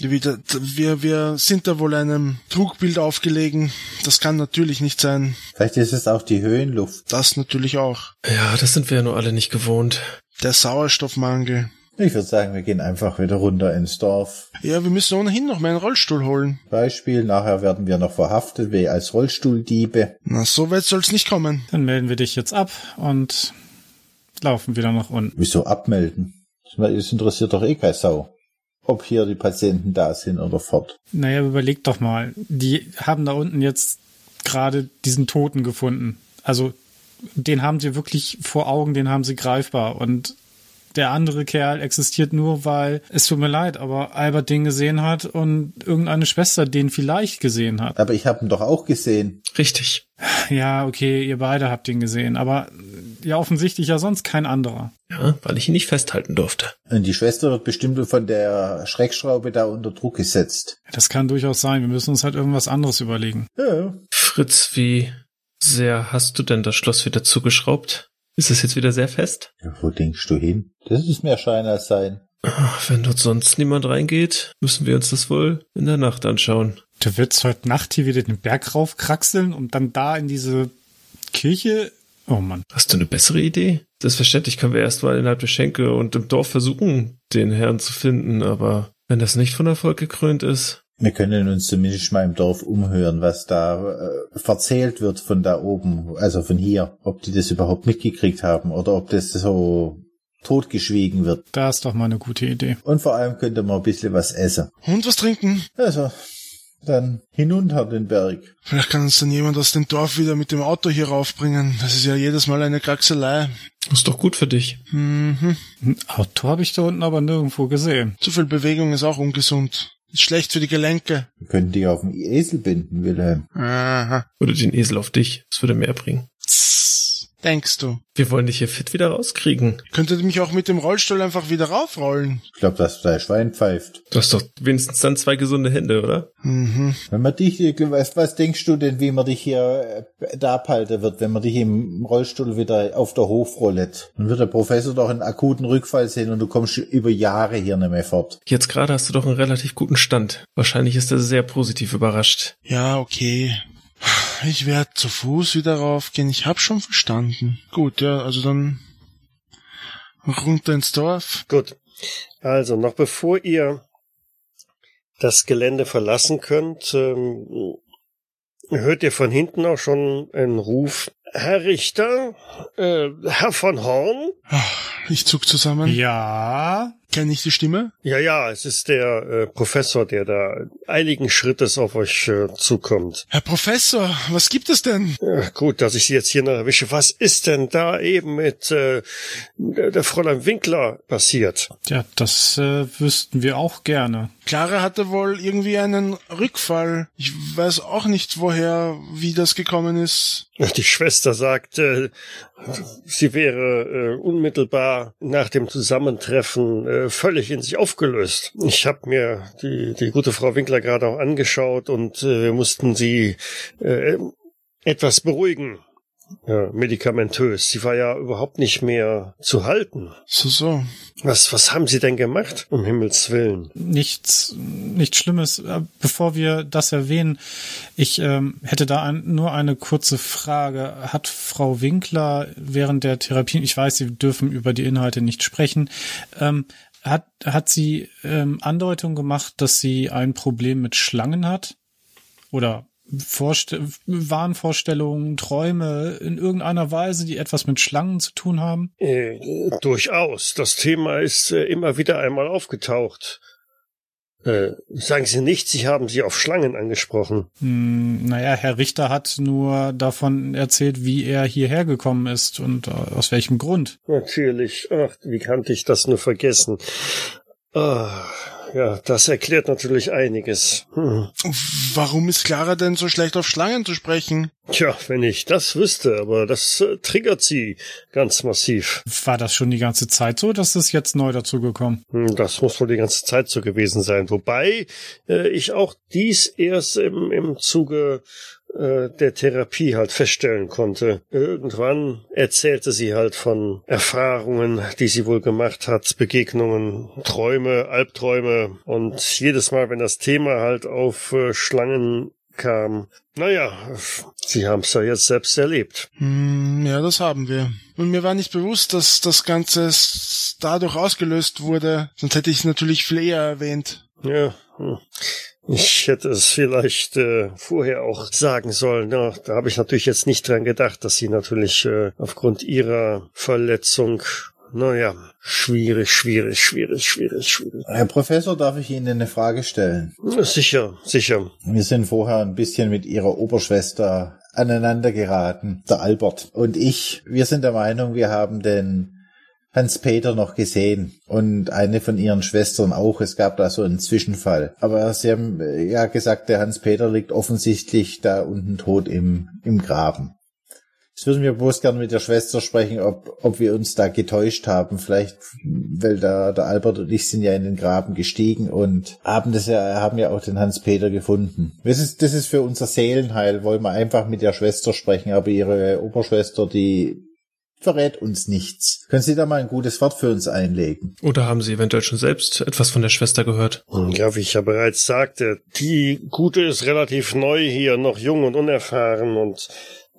Wir, wir, wir sind da wohl einem Trugbild aufgelegen. Das kann natürlich nicht sein. Vielleicht ist es auch die Höhenluft. Das natürlich auch. Ja, das sind wir ja nur alle nicht gewohnt. Der Sauerstoffmangel. Ich würde sagen, wir gehen einfach wieder runter ins Dorf. Ja, wir müssen ohnehin noch mal einen Rollstuhl holen. Beispiel, nachher werden wir noch verhaftet, wie als Rollstuhldiebe. Na, so weit soll's nicht kommen. Dann melden wir dich jetzt ab und laufen wieder nach unten. Wieso abmelden? Das interessiert doch eh keine Sau. Ob hier die Patienten da sind oder fort. Naja, überleg doch mal. Die haben da unten jetzt gerade diesen Toten gefunden. Also, den haben sie wirklich vor Augen, den haben sie greifbar. Und der andere Kerl existiert nur, weil es tut mir leid, aber Albert den gesehen hat und irgendeine Schwester den vielleicht gesehen hat. Aber ich habe ihn doch auch gesehen. Richtig. Ja, okay, ihr beide habt ihn gesehen, aber ja offensichtlich ja sonst kein anderer. Ja, weil ich ihn nicht festhalten durfte. Und die Schwester wird bestimmt von der Schreckschraube da unter Druck gesetzt. Das kann durchaus sein. Wir müssen uns halt irgendwas anderes überlegen. Ja. Fritz, wie sehr hast du denn das Schloss wieder zugeschraubt? Ist es jetzt wieder sehr fest? ja. Wo denkst du hin? Das ist mehr Schein als Sein. Ach, Wenn dort sonst niemand reingeht, müssen wir uns das wohl in der Nacht anschauen. Du willst heute Nacht hier wieder den Berg raufkraxeln und dann da in diese Kirche. Oh Mann. Hast du eine bessere Idee? Selbstverständlich können wir erstmal innerhalb der Schenke und im Dorf versuchen, den Herrn zu finden, aber wenn das nicht von Erfolg gekrönt ist, Wir können uns zumindest mal im Dorf umhören, was da äh, verzählt wird von da oben, also von hier. Ob die das überhaupt mitgekriegt haben oder ob das so totgeschwiegen wird. Da ist doch mal eine gute Idee. Und vor allem könnte man ein bisschen was essen. Und was trinken? Also, dann hinunter den Berg. Vielleicht kann uns dann jemand aus dem Dorf wieder mit dem Auto hier raufbringen. Das ist ja jedes Mal eine Kraxelei. ist doch gut für dich. Mhm. Ein Auto habe ich da unten aber nirgendwo gesehen. Zu viel Bewegung ist auch ungesund. Ist schlecht für die Gelenke. Wir könnten die auf den Esel binden, Wilhelm. Aha. Oder den Esel auf dich. Das würde mehr bringen. Denkst du? Wir wollen dich hier fit wieder rauskriegen. Könntet mich auch mit dem Rollstuhl einfach wieder raufrollen? Ich glaube, dass dein Schwein pfeift. Du hast doch wenigstens dann zwei gesunde Hände, oder? Mhm. Wenn man dich, was, was denkst du denn, wie man dich hier äh, da abhalten wird, wenn man dich im Rollstuhl wieder auf der Hof rollet? Dann wird der Professor doch einen akuten Rückfall sehen und du kommst über Jahre hier nicht mehr fort. Jetzt gerade hast du doch einen relativ guten Stand. Wahrscheinlich ist er sehr positiv überrascht. Ja, okay. Ich werde zu Fuß wieder raufgehen. Ich hab schon verstanden. Gut, ja, also dann runter ins Dorf. Gut. Also, noch bevor ihr das Gelände verlassen könnt, ähm, hört ihr von hinten auch schon einen Ruf. Herr Richter, äh, Herr von Horn? Ich zuck zusammen. Ja, Kenn ich die Stimme? Ja, ja, es ist der äh, Professor, der da eiligen Schrittes auf euch äh, zukommt. Herr Professor, was gibt es denn? Ja, gut, dass ich Sie jetzt hier noch erwische. Was ist denn da eben mit äh, der Fräulein Winkler passiert? ja, das äh, wüssten wir auch gerne. Clara hatte wohl irgendwie einen Rückfall. Ich weiß auch nicht, woher, wie das gekommen ist. Die Schwester sagt, äh, sie wäre äh, unmittelbar nach dem Zusammentreffen äh, völlig in sich aufgelöst. Ich habe mir die, die gute Frau Winkler gerade auch angeschaut und äh, wir mussten sie äh, etwas beruhigen. Ja, medikamentös. Sie war ja überhaupt nicht mehr zu halten. So, so. Was, was haben Sie denn gemacht? Um Himmels Willen. Nichts, nichts Schlimmes. Äh, Bevor wir das erwähnen, ich ähm, hätte da ein, nur eine kurze Frage. Hat Frau Winkler während der Therapie, ich weiß, Sie dürfen über die Inhalte nicht sprechen, ähm, hat, hat sie ähm, Andeutung gemacht, dass sie ein Problem mit Schlangen hat? Oder Vorste Wahnvorstellungen, Träume in irgendeiner Weise, die etwas mit Schlangen zu tun haben? Äh, durchaus. Das Thema ist äh, immer wieder einmal aufgetaucht. Äh, sagen Sie nicht, Sie haben sie auf Schlangen angesprochen. Hm, naja, Herr Richter hat nur davon erzählt, wie er hierher gekommen ist und äh, aus welchem Grund. Natürlich. Ach, wie kannte ich das nur vergessen? Ah, ja, das erklärt natürlich einiges. Hm. Warum ist Clara denn so schlecht auf Schlangen zu sprechen? Tja, wenn ich das wüsste, aber das äh, triggert sie ganz massiv. War das schon die ganze Zeit so, dass das jetzt neu dazugekommen? Hm, Das muss wohl die ganze Zeit so gewesen sein. Wobei äh, ich auch dies erst im, im Zuge äh, der Therapie halt feststellen konnte. Irgendwann erzählte sie halt von Erfahrungen, die sie wohl gemacht hat, Begegnungen, Träume, Albträume und jedes Mal, wenn das Thema halt auf äh, Schlangen kam, naja, sie haben es ja jetzt selbst erlebt. Hm, ja, das haben wir. Und mir war nicht bewusst, dass das Ganze dadurch ausgelöst wurde. Sonst hätte ich es natürlich viel eher erwähnt. Ja, hm. Ich hätte es vielleicht äh, vorher auch sagen sollen. Ja, da habe ich natürlich jetzt nicht dran gedacht, dass sie natürlich äh, aufgrund ihrer Verletzung, naja, schwierig, schwierig, schwierig, schwierig, schwierig. Herr Professor, darf ich Ihnen eine Frage stellen? Sicher, sicher. Wir sind vorher ein bisschen mit Ihrer Oberschwester aneinander geraten, der Albert und ich. Wir sind der Meinung, wir haben den Hans-Peter noch gesehen und eine von ihren Schwestern auch. Es gab da so einen Zwischenfall. Aber sie haben äh, ja gesagt, der Hans-Peter liegt offensichtlich da unten tot im, im Graben. Jetzt würden wir bloß gerne mit der Schwester sprechen, ob, ob wir uns da getäuscht haben. Vielleicht, weil da, der Albert und ich sind ja in den Graben gestiegen und haben das ja, haben ja auch den Hans-Peter gefunden. Das ist, das ist für unser Seelenheil, wollen wir einfach mit der Schwester sprechen, aber ihre Oberschwester, die verrät uns nichts. Können Sie da mal ein gutes Wort für uns einlegen? Oder haben Sie eventuell schon selbst etwas von der Schwester gehört? Ja, wie ich ja bereits sagte, die Gute ist relativ neu hier, noch jung und unerfahren und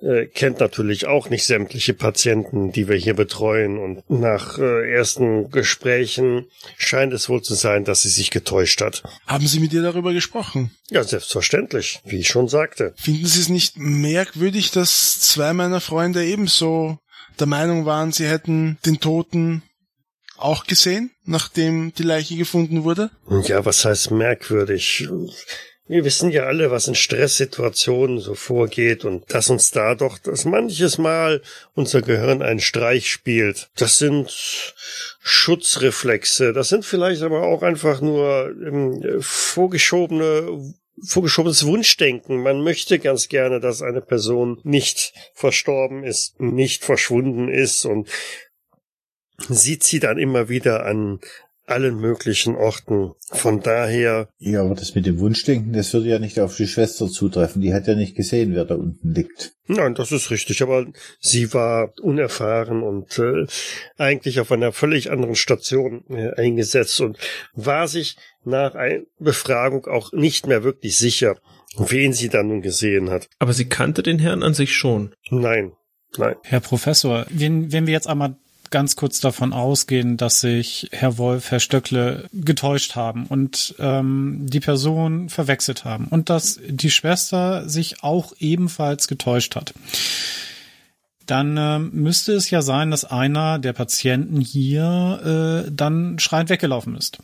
äh, kennt natürlich auch nicht sämtliche Patienten, die wir hier betreuen. Und nach äh, ersten Gesprächen scheint es wohl zu sein, dass sie sich getäuscht hat. Haben Sie mit ihr darüber gesprochen? Ja, selbstverständlich, wie ich schon sagte. Finden Sie es nicht merkwürdig, dass zwei meiner Freunde ebenso der Meinung waren, sie hätten den Toten auch gesehen, nachdem die Leiche gefunden wurde? Ja, was heißt merkwürdig? Wir wissen ja alle, was in Stresssituationen so vorgeht und dass uns da doch dass manches Mal unser Gehirn einen Streich spielt. Das sind Schutzreflexe. Das sind vielleicht aber auch einfach nur ähm, vorgeschobene vorgeschobenes Wunschdenken. Man möchte ganz gerne, dass eine Person nicht verstorben ist, nicht verschwunden ist und sieht sie dann immer wieder an allen möglichen Orten. Von daher. Ja, aber das mit dem Wunschdenken, das würde ja nicht auf die Schwester zutreffen. Die hat ja nicht gesehen, wer da unten liegt. Nein, das ist richtig. Aber sie war unerfahren und äh, eigentlich auf einer völlig anderen Station äh, eingesetzt und war sich nach einer Befragung auch nicht mehr wirklich sicher, wen sie da nun gesehen hat. Aber sie kannte den Herrn an sich schon. Nein, nein. Herr Professor, wenn, wenn wir jetzt einmal ganz kurz davon ausgehen, dass sich Herr Wolf, Herr Stöckle getäuscht haben und ähm, die Person verwechselt haben und dass die Schwester sich auch ebenfalls getäuscht hat. Dann äh, müsste es ja sein, dass einer der Patienten hier äh, dann schreiend weggelaufen ist.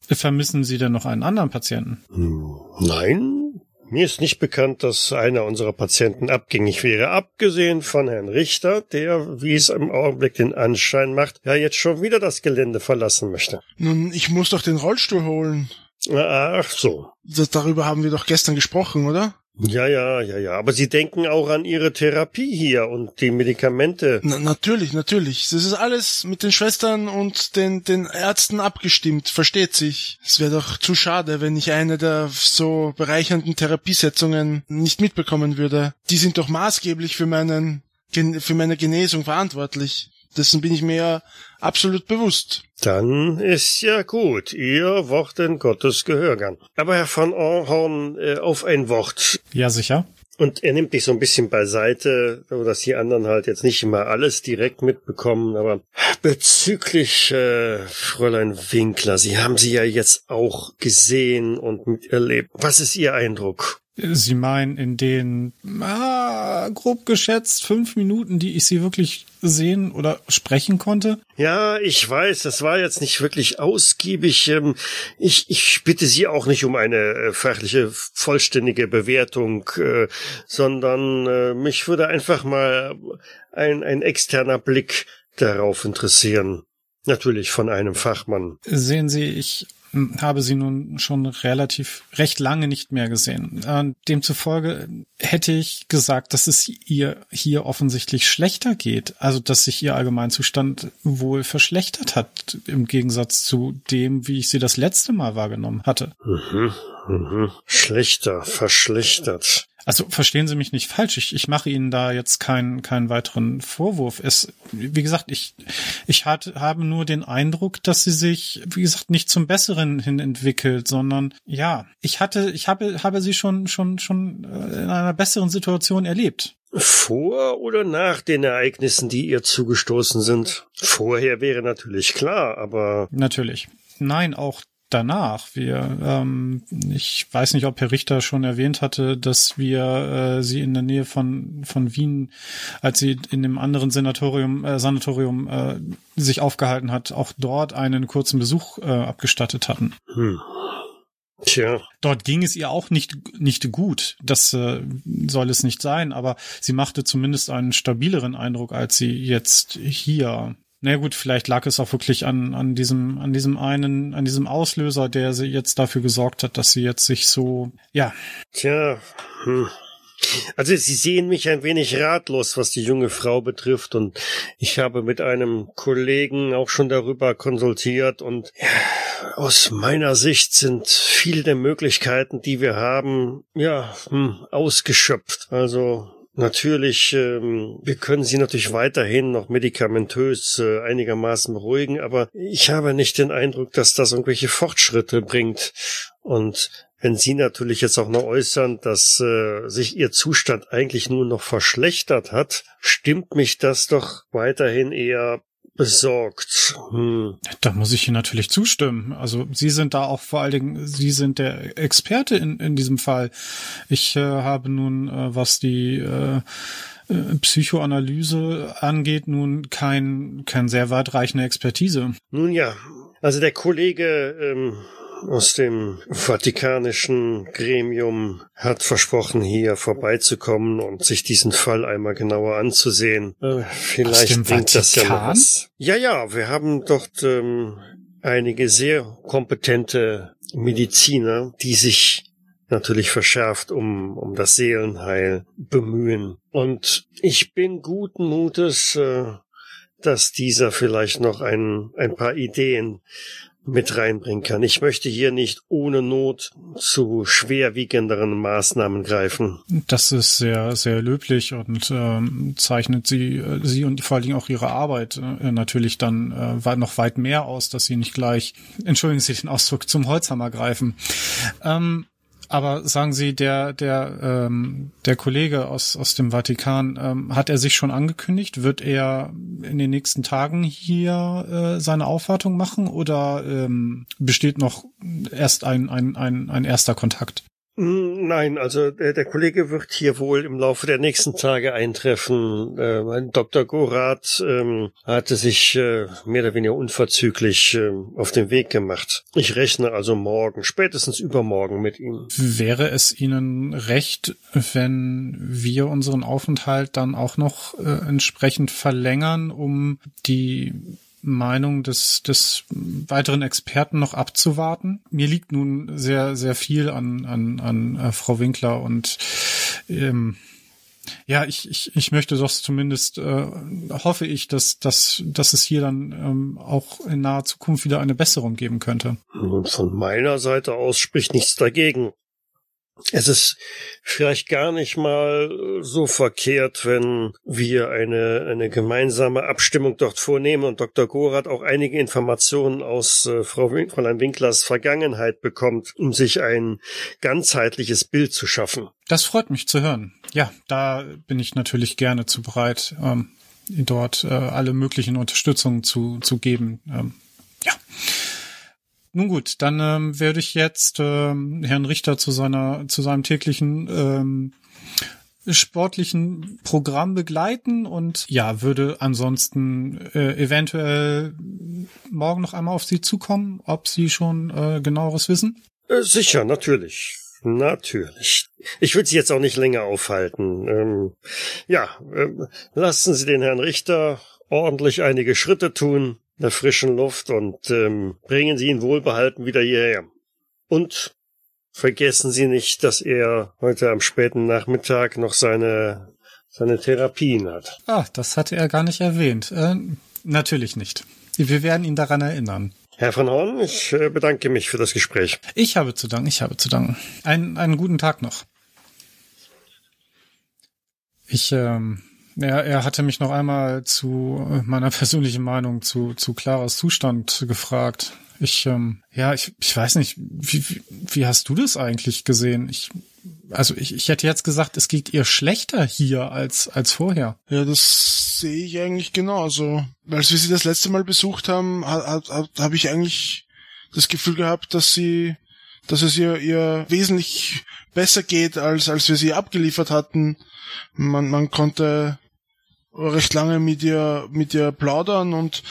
Vermissen Sie denn noch einen anderen Patienten? Hm, nein, mir ist nicht bekannt, dass einer unserer Patienten abgängig wäre, abgesehen von Herrn Richter, der, wie es im Augenblick den Anschein macht, ja jetzt schon wieder das Gelände verlassen möchte. Nun, ich muss doch den Rollstuhl holen. Ach so. Das, darüber haben wir doch gestern gesprochen, oder? Ja, ja, ja, ja. Aber Sie denken auch an Ihre Therapie hier und die Medikamente. Na, natürlich, natürlich. Das ist alles mit den Schwestern und den, den Ärzten abgestimmt. Versteht sich. Es wäre doch zu schade, wenn ich eine der so bereichernden Therapiesetzungen nicht mitbekommen würde. Die sind doch maßgeblich für meinen, für meine Genesung verantwortlich. Dessen bin ich mir absolut bewusst. Dann ist ja gut. Ihr Wort in Gottes Gehörgang. Aber Herr von Orhorn, äh, auf ein Wort. Ja, sicher. Und er nimmt dich so ein bisschen beiseite, so dass die anderen halt jetzt nicht immer alles direkt mitbekommen. Aber bezüglich äh, Fräulein Winkler, Sie haben sie ja jetzt auch gesehen und miterlebt. Was ist Ihr Eindruck? Sie meinen in den, ah, grob geschätzt, fünf Minuten, die ich sie wirklich sehen oder sprechen konnte? Ja, ich weiß, das war jetzt nicht wirklich ausgiebig. Ähm, ich, ich bitte Sie auch nicht um eine äh, fachliche, vollständige Bewertung, äh, sondern äh, mich würde einfach mal ein, ein externer Blick darauf interessieren. Natürlich von einem Fachmann. Sehen Sie, ich habe sie nun schon relativ recht lange nicht mehr gesehen. Äh, demzufolge hätte ich gesagt, dass es ihr hier offensichtlich schlechter geht, also dass sich ihr Allgemeinzustand wohl verschlechtert hat im Gegensatz zu dem, wie ich sie das letzte Mal wahrgenommen hatte. Mhm, mhm. Schlechter, verschlechtert. Also verstehen Sie mich nicht falsch. Ich, ich mache Ihnen da jetzt keinen keinen weiteren Vorwurf. Es, wie gesagt, ich ich hat, habe nur den Eindruck, dass sie sich, wie gesagt, nicht zum Besseren hin entwickelt, sondern ja, ich hatte, ich habe habe sie schon schon schon äh, in einer besseren Situation erlebt. Vor oder nach den Ereignissen, die ihr zugestoßen sind? Vorher wäre natürlich klar, aber natürlich. Nein, auch danach. Wir, ähm, ich weiß nicht, ob Herr Richter schon erwähnt hatte, dass wir äh, sie in der Nähe von von Wien, als sie in dem anderen Senatorium, äh, Sanatorium äh, sich aufgehalten hat, auch dort einen kurzen Besuch äh, abgestattet hatten. Hm. Tja. Dort ging es ihr auch nicht, nicht gut. Das äh, soll es nicht sein, aber sie machte zumindest einen stabileren Eindruck, als sie jetzt hier na gut, vielleicht lag es auch wirklich an, an diesem, an diesem einen, an diesem Auslöser, der sie jetzt dafür gesorgt hat, dass sie jetzt sich so, ja. Tja, hm. Also Sie sehen mich ein wenig ratlos, was die junge Frau betrifft, und ich habe mit einem Kollegen auch schon darüber konsultiert, und aus meiner Sicht sind viele der Möglichkeiten, die wir haben, ja, hm, ausgeschöpft. Also Natürlich, ähm, wir können sie natürlich weiterhin noch medikamentös äh, einigermaßen beruhigen, aber ich habe nicht den Eindruck, dass das irgendwelche Fortschritte bringt. Und wenn Sie natürlich jetzt auch noch äußern, dass äh, sich Ihr Zustand eigentlich nur noch verschlechtert hat, stimmt mich das doch weiterhin eher besorgt. Hm. Da muss ich Ihnen natürlich zustimmen. Also Sie sind da auch vor allen Dingen, Sie sind der Experte in, in diesem Fall. Ich äh, habe nun, äh, was die äh, äh Psychoanalyse angeht, nun kein, kein sehr weitreichende Expertise. Nun ja, also der Kollege ähm, aus dem Vatikanischen Gremium hat versprochen, hier vorbeizukommen und sich diesen Fall einmal genauer anzusehen. Äh, vielleicht bringt das ja noch was. Ja, ja, wir haben dort ähm, einige sehr kompetente Mediziner, die sich natürlich verschärft um, um das Seelenheil bemühen. Und ich bin guten Mutes, äh, dass dieser vielleicht noch ein, ein paar Ideen mit reinbringen kann. Ich möchte hier nicht ohne Not zu schwerwiegenderen Maßnahmen greifen. Das ist sehr, sehr löblich und ähm, zeichnet sie, äh, sie und vor allen Dingen auch ihre Arbeit äh, natürlich dann äh, noch weit mehr aus, dass sie nicht gleich, entschuldigen Sie den Ausdruck, zum Holzhammer greifen. Ähm, aber sagen Sie, der der ähm, der Kollege aus aus dem Vatikan ähm, hat er sich schon angekündigt? Wird er in den nächsten Tagen hier äh, seine Aufwartung machen oder ähm, besteht noch erst ein ein ein, ein erster Kontakt? Hm, nein, also der, der, Kollege wird hier wohl im Laufe der nächsten Tage eintreffen. Äh, mein Dr. Gorath ähm, hatte sich äh, mehr oder weniger unverzüglich äh, auf den Weg gemacht. Ich rechne also morgen, spätestens übermorgen mit ihm. Wäre es Ihnen recht, wenn wir unseren Aufenthalt dann auch noch äh, entsprechend verlängern, um die Meinung des, des weiteren Experten noch abzuwarten. Mir liegt nun sehr, sehr viel an, an, an äh, Frau Winkler und ähm, ja, ich, ich, ich möchte doch zumindest, äh, hoffe ich, dass, dass, dass es hier dann ähm, auch in naher Zukunft wieder eine Besserung geben könnte. Von meiner Seite aus spricht nichts dagegen es ist vielleicht gar nicht mal so verkehrt, wenn wir eine, eine gemeinsame Abstimmung dort vornehmen und Dr. Gorath auch einige Informationen aus äh, Frau Fräulein Winklers Vergangenheit bekommt, um sich ein ganzheitliches Bild zu schaffen. Das freut mich zu hören. Ja, da bin ich natürlich gerne zu bereit, ähm, dort äh, alle möglichen Unterstützungen zu, zu geben. Ähm, ja. Nun gut, dann ähm, werde ich jetzt ähm, Herrn Richter zu seiner zu seinem täglichen ähm, sportlichen Programm begleiten und ja, würde ansonsten äh, eventuell morgen noch einmal auf Sie zukommen, ob Sie schon äh, genaueres wissen? Äh, sicher, natürlich. Natürlich. Ich will Sie jetzt auch nicht länger aufhalten. Ähm, ja, äh, lassen Sie den Herrn Richter ordentlich einige Schritte tun der frischen Luft und ähm, bringen Sie ihn wohlbehalten wieder hierher. Und vergessen Sie nicht, dass er heute am späten Nachmittag noch seine seine Therapien hat. Ah, das hatte er gar nicht erwähnt. Äh, natürlich nicht. Wir werden ihn daran erinnern. Herr von Horn, ich äh, bedanke mich für das Gespräch. Ich habe zu danken, ich habe zu danken. Ein, einen guten Tag noch. Ich ähm, er, er hatte mich noch einmal zu äh, meiner persönlichen Meinung zu, zu Claras Zustand gefragt. Ich, ähm, ja, ich, ich weiß nicht, wie, wie, wie hast du das eigentlich gesehen? Ich, also ich, ich hätte jetzt gesagt, es geht ihr schlechter hier als, als vorher. Ja, das sehe ich eigentlich genauso. Als wir sie das letzte Mal besucht haben, habe hab, hab ich eigentlich das Gefühl gehabt, dass sie, dass es ihr, ihr wesentlich besser geht, als, als wir sie abgeliefert hatten. Man, man konnte recht lange mit ihr, mit ihr plaudern und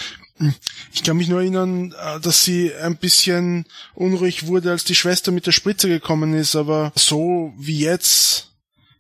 ich kann mich nur erinnern, äh, dass sie ein bisschen unruhig wurde, als die Schwester mit der Spritze gekommen ist, aber so wie jetzt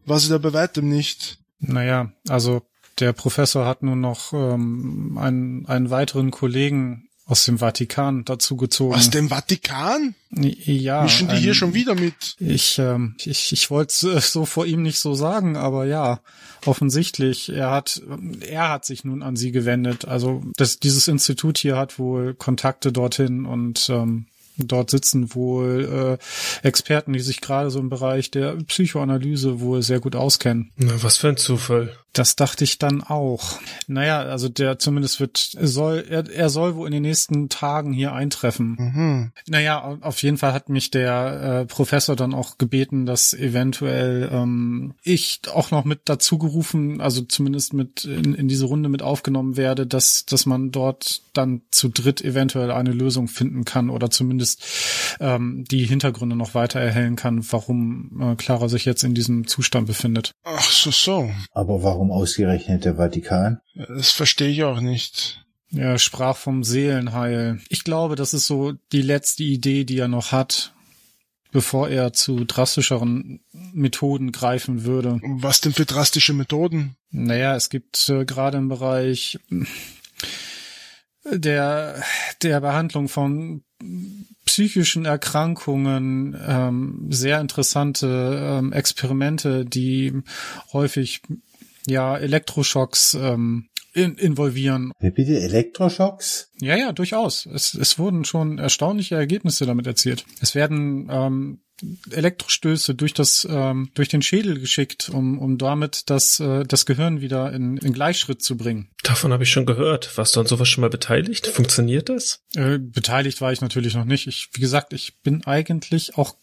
war sie da bei weitem nicht. Naja, also der Professor hat nun noch ähm, einen, einen weiteren Kollegen aus dem Vatikan dazu gezogen. Aus dem Vatikan? Ja. Mischen die ein, hier schon wieder mit? Ich, ähm, ich, ich wollte es so vor ihm nicht so sagen, aber ja, offensichtlich. Er hat, er hat sich nun an sie gewendet. Also das, dieses Institut hier hat wohl Kontakte dorthin und ähm, Dort sitzen wohl äh, Experten, die sich gerade so im Bereich der Psychoanalyse wohl sehr gut auskennen. Na, was für ein Zufall. Das dachte ich dann auch. Naja, also der zumindest wird, soll, er, er soll wohl in den nächsten Tagen hier eintreffen. Mhm. Naja, auf jeden Fall hat mich der äh, Professor dann auch gebeten, dass eventuell ähm, ich auch noch mit dazu gerufen, also zumindest mit in, in diese Runde mit aufgenommen werde, dass, dass man dort dann zu dritt eventuell eine Lösung finden kann oder zumindest ähm, die Hintergründe noch weiter erhellen kann, warum äh, Clara sich jetzt in diesem Zustand befindet. Ach so, so. Aber warum Warum ausgerechnet der Vatikan? Das verstehe ich auch nicht. Er sprach vom Seelenheil. Ich glaube, das ist so die letzte Idee, die er noch hat, bevor er zu drastischeren Methoden greifen würde. Was denn für drastische Methoden? Naja, es gibt äh, gerade im Bereich der, der Behandlung von psychischen Erkrankungen ähm, sehr interessante ähm, Experimente, die häufig ja Elektroschocks ähm, in, involvieren. Wie bitte Elektroschocks? Ja, ja, durchaus. Es, es wurden schon erstaunliche Ergebnisse damit erzielt. Es werden ähm, Elektrostöße durch das ähm, durch den Schädel geschickt, um um damit das äh, das Gehirn wieder in, in Gleichschritt zu bringen. Davon habe ich schon gehört. Warst du an sowas schon mal beteiligt? Funktioniert das? Äh, beteiligt war ich natürlich noch nicht. Ich wie gesagt, ich bin eigentlich auch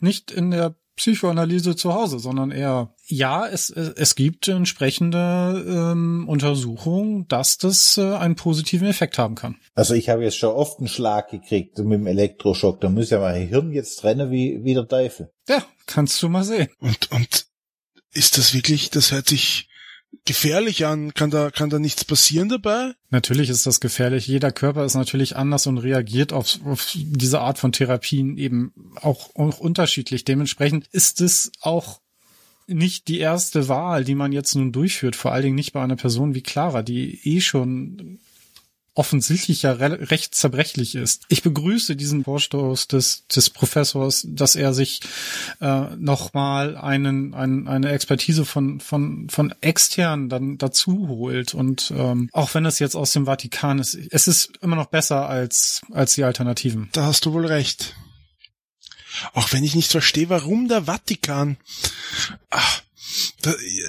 nicht in der Psychoanalyse zu Hause, sondern eher, ja, es, es gibt entsprechende ähm, Untersuchungen, dass das äh, einen positiven Effekt haben kann. Also ich habe jetzt schon oft einen Schlag gekriegt mit dem Elektroschock. Da muss ja mein Hirn jetzt trennen wie, wie der Teufel. Ja, kannst du mal sehen. Und, und ist das wirklich, das hört sich gefährlich an? Kann da, kann da nichts passieren dabei? Natürlich ist das gefährlich. Jeder Körper ist natürlich anders und reagiert auf, auf diese Art von Therapien eben auch, auch unterschiedlich. Dementsprechend ist es auch nicht die erste Wahl, die man jetzt nun durchführt, vor allen Dingen nicht bei einer Person wie Clara, die eh schon offensichtlich ja re recht zerbrechlich ist. Ich begrüße diesen Vorstoß des, des Professors, dass er sich äh, nochmal einen, einen, eine Expertise von, von, von extern dann dazu holt. Und ähm, auch wenn es jetzt aus dem Vatikan ist, es ist immer noch besser als, als die Alternativen. Da hast du wohl recht. Auch wenn ich nicht verstehe, warum der Vatikan. Ach,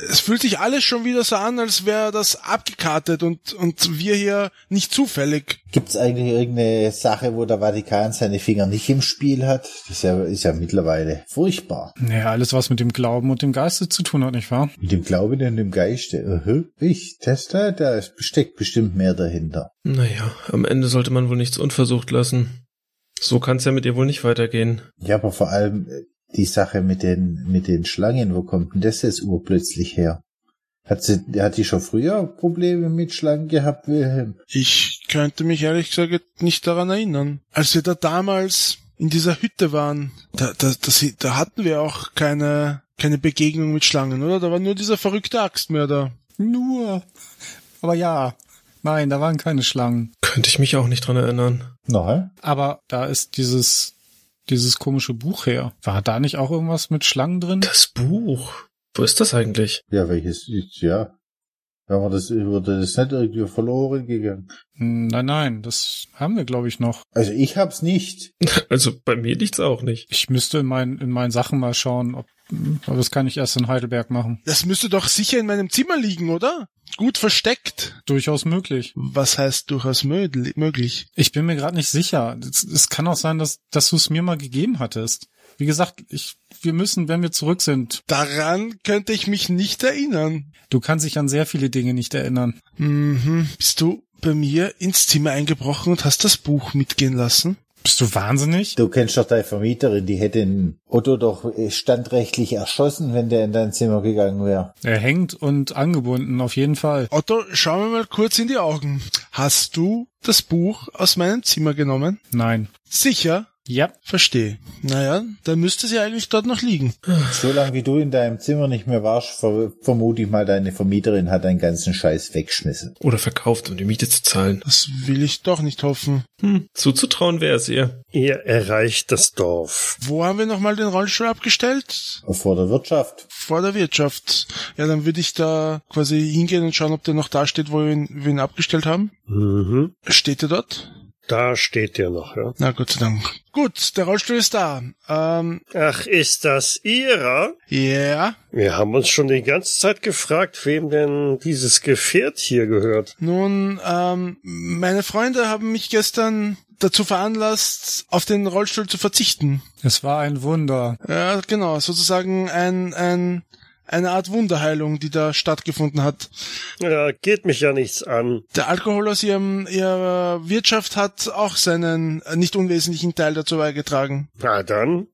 es fühlt sich alles schon wieder so an, als wäre das abgekartet und, und wir hier nicht zufällig. Gibt's eigentlich irgendeine Sache, wo der Vatikan seine Finger nicht im Spiel hat? Das ist ja, ist ja mittlerweile furchtbar. Naja, alles, was mit dem Glauben und dem Geiste zu tun hat, nicht wahr? Mit dem Glauben und dem Geiste. Uh, ich, das da, steckt bestimmt mehr dahinter. Naja, am Ende sollte man wohl nichts unversucht lassen. So kann's ja mit ihr wohl nicht weitergehen. Ja, aber vor allem äh, die Sache mit den, mit den Schlangen, wo kommt denn das jetzt urplötzlich her? Hat sie, hat die schon früher Probleme mit Schlangen gehabt, Wilhelm? Ich könnte mich ehrlich gesagt nicht daran erinnern. Als wir da damals in dieser Hütte waren, da, da, da, da hatten wir auch keine, keine Begegnung mit Schlangen, oder? Da war nur dieser verrückte Axtmörder. Nur. Aber ja. Nein, da waren keine Schlangen. Könnte ich mich auch nicht dran erinnern. Nein. Aber da ist dieses dieses komische Buch her? War da nicht auch irgendwas mit Schlangen drin? Das Buch. Wo ist das eigentlich? Ja, welches ist, ja. Aber das wurde das nicht irgendwie verloren gegangen. Nein, nein, das haben wir, glaube ich, noch. Also ich hab's nicht. Also bei mir liegt's auch nicht. Ich müsste in, mein, in meinen Sachen mal schauen, ob, aber das kann ich erst in Heidelberg machen. Das müsste doch sicher in meinem Zimmer liegen, oder? Gut versteckt. Durchaus möglich. Was heißt durchaus möglich? Ich bin mir gerade nicht sicher. Es, kann auch sein, dass, dass du es mir mal gegeben hattest. Wie gesagt, ich, wir müssen, wenn wir zurück sind. Daran könnte ich mich nicht erinnern. Du kannst dich an sehr viele Dinge nicht erinnern. Mhm. Bist du bei mir ins Zimmer eingebrochen und hast das Buch mitgehen lassen? Bist du wahnsinnig? Du kennst doch deine Vermieterin, die hätte den Otto doch standrechtlich erschossen, wenn der in dein Zimmer gegangen wäre. Er hängt und angebunden, auf jeden Fall. Otto, schau mir mal kurz in die Augen. Hast du das Buch aus meinem Zimmer genommen? Nein. Sicher? Ja. Verstehe. Naja, dann müsste sie eigentlich dort noch liegen. Solange wie du in deinem Zimmer nicht mehr warst, ver vermute ich mal, deine Vermieterin hat deinen ganzen Scheiß weggeschmissen. Oder verkauft, um die Miete zu zahlen. Das will ich doch nicht hoffen. Hm, zuzutrauen wäre es ihr. Ihr erreicht das Dorf. Wo haben wir nochmal den Rollstuhl abgestellt? Vor der Wirtschaft. Vor der Wirtschaft. Ja, dann würde ich da quasi hingehen und schauen, ob der noch da steht, wo wir ihn, wir ihn abgestellt haben. Mhm. Steht er dort? Da steht der noch, ja. Na Gott sei Dank. Gut, der Rollstuhl ist da. Ähm, Ach, ist das Ihrer? ja. Yeah. Wir haben uns schon die ganze Zeit gefragt, wem denn dieses Gefährt hier gehört. Nun, ähm, meine Freunde haben mich gestern dazu veranlasst, auf den Rollstuhl zu verzichten. Es war ein Wunder. Ja, genau, sozusagen ein, ein, eine Art Wunderheilung, die da stattgefunden hat. Ja, geht mich ja nichts an. Der Alkohol aus ihrem, ihrer Wirtschaft hat auch seinen nicht unwesentlichen Teil dazu beigetragen. Na dann.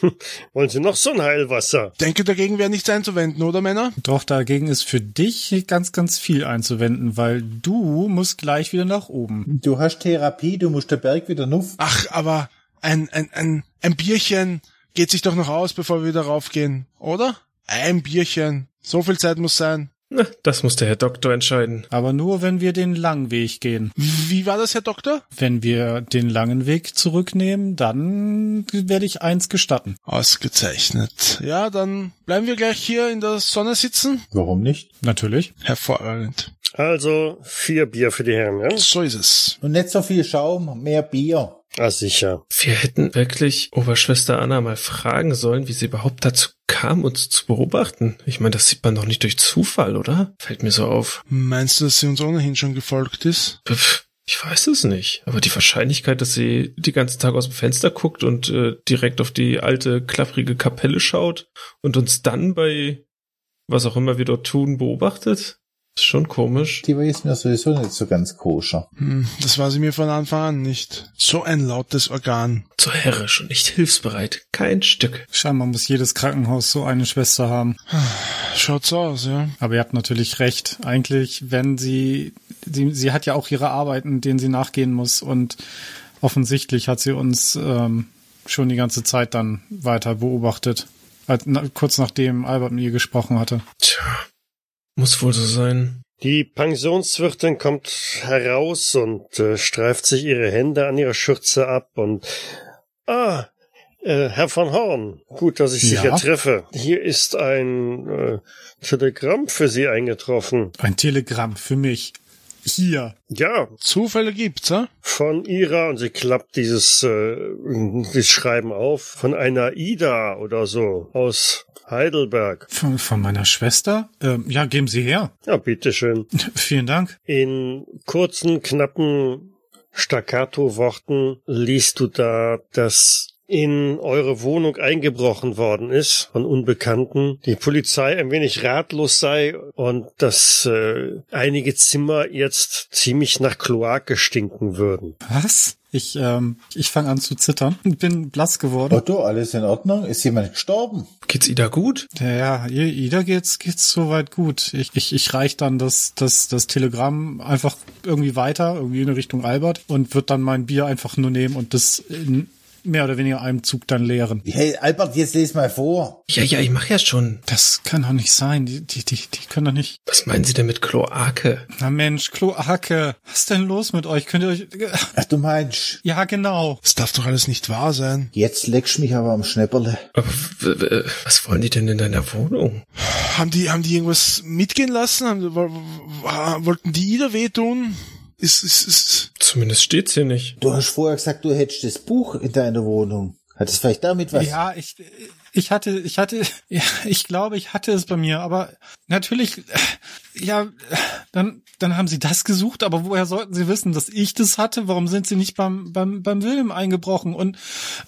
Wollen Sie noch so ein Heilwasser? Denke, dagegen wäre nichts einzuwenden, oder Männer? Doch dagegen ist für dich ganz, ganz viel einzuwenden, weil du musst gleich wieder nach oben. Du hast Therapie, du musst den Berg wieder nuff. Ach, aber ein, ein, ein, ein Bierchen geht sich doch noch aus, bevor wir wieder raufgehen, oder? Ein Bierchen. So viel Zeit muss sein. Na, das muss der Herr Doktor entscheiden. Aber nur, wenn wir den langen Weg gehen. Wie war das, Herr Doktor? Wenn wir den langen Weg zurücknehmen, dann werde ich eins gestatten. Ausgezeichnet. Ja, dann bleiben wir gleich hier in der Sonne sitzen. Warum nicht? Natürlich. Hervorragend. Also vier Bier für die Herren, ja? So ist es. Und nicht so viel Schaum, mehr Bier. Ah, sicher. Wir hätten wirklich Oberschwester Anna mal fragen sollen, wie sie überhaupt dazu kam, uns zu beobachten. Ich meine, das sieht man doch nicht durch Zufall, oder? Fällt mir so auf. Meinst du, dass sie uns ohnehin schon gefolgt ist? Pff, Ich weiß es nicht. Aber die Wahrscheinlichkeit, dass sie die ganzen Tag aus dem Fenster guckt und äh, direkt auf die alte, klapprige Kapelle schaut und uns dann bei was auch immer wir dort tun, beobachtet, ist schon komisch. Die war jetzt mir sowieso nicht so ganz koscher. Hm, das war sie mir von Anfang an nicht. So ein lautes Organ. So herrisch und nicht hilfsbereit. Kein Stück. Scheinbar muss jedes Krankenhaus so eine Schwester haben. Schaut so aus, ja. Aber ihr habt natürlich recht. Eigentlich, wenn sie, sie, sie hat ja auch ihre Arbeiten, denen sie nachgehen muss und offensichtlich hat sie uns ähm, schon die ganze Zeit dann weiter beobachtet. Kurz nachdem Albert mit ihr gesprochen hatte. Tja, muss wohl so sein. Die Pensionswirtin kommt heraus und äh, streift sich ihre Hände an ihrer Schürze ab und Ah, äh, Herr von Horn, gut, dass ich Sie Ja? hier treffe. Hier ist ein äh, Telegramm für Sie eingetroffen. Ein Telegramm für mich. Hier. Ja, Zufälle gibt's, ja? von ihrer, und sie klappt dieses, äh, dieses Schreiben auf, von einer Ida oder so aus Heidelberg. Von, von meiner Schwester? Ähm, ja, geben Sie her. Ja, bitteschön. Vielen Dank. In kurzen, knappen Staccato-Worten liest du da, dass in eure Wohnung eingebrochen worden ist von Unbekannten, die Polizei ein wenig ratlos sei und dass äh, einige Zimmer jetzt ziemlich nach Kloake stinken würden. Was? Ich, ähm, ich fange an zu zittern. Bin blass geworden. Otto, alles in Ordnung? Ist jemand gestorben? Geht's Ida gut? Ja, ja, Ida geht's, geht's soweit gut. Ich, ich, ich reich dann das, das, das Telegramm einfach irgendwie weiter, irgendwie in Richtung Albert und wird dann mein Bier einfach nur nehmen und das in mehr oder weniger einem Zug dann leeren. Hey, Albert, jetzt les mal vor. Ja, ja, ich mach ja schon. Das kann doch nicht sein. Die, die, die, die können doch nicht. Was meinen Sie denn mit Kloake? Na Mensch, Kloake. Was ist denn los mit euch? Könnt ihr euch. Ach, du meinst, Ja, genau. Das darf doch alles nicht wahr sein. jetzt leckst mich aber am Schnäpperle. Aber was wollen die denn in deiner Wohnung? Haben die, haben die irgendwas mitgehen lassen? Haben, wollten die Ida wehtun? Ist, ist, ist, Zumindest steht's hier nicht. Du hast vorher gesagt, du hättest das Buch in deiner Wohnung. Hat es vielleicht damit was? Ja, ich, ich hatte, ich hatte, ja, ich glaube, ich hatte es bei mir, aber natürlich, äh, ja, dann, dann haben sie das gesucht, aber woher sollten sie wissen, dass ich das hatte? Warum sind sie nicht beim, beim, beim Wilhelm eingebrochen? Und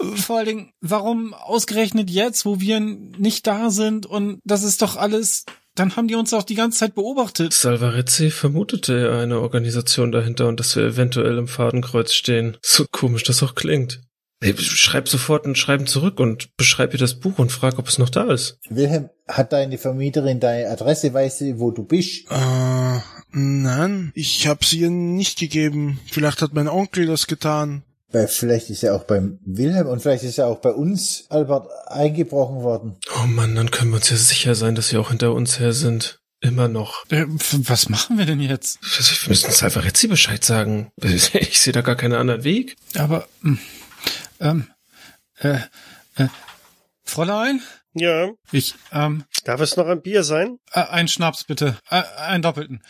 äh, vor allen Dingen, warum ausgerechnet jetzt, wo wir nicht da sind? Und das ist doch alles, dann haben die uns auch die ganze Zeit beobachtet. Salvarezzi vermutete eine Organisation dahinter und dass wir eventuell im Fadenkreuz stehen. So komisch das auch klingt. Hey, schreib sofort ein Schreiben zurück und beschreib ihr das Buch und frag, ob es noch da ist. Wilhelm, hat deine Vermieterin deine Adresse? Weiß sie, wo du bist? äh, nein, ich habe sie ihr nicht gegeben. Vielleicht hat mein Onkel das getan. Weil vielleicht ist er auch beim Wilhelm und vielleicht ist er auch bei uns, Albert, eingebrochen worden. Oh Mann, dann können wir uns ja sicher sein, dass sie auch hinter uns her sind. Immer noch. Äh, was machen wir denn jetzt? Wir müssen Salvarezzi Bescheid sagen. Ich sehe da gar keinen anderen Weg. Aber, ähm, ähm, äh, äh, Fräulein? Ja, Ich, ähm, darf es noch ein Bier sein? Äh, ein Schnaps bitte. Äh, einen doppelten.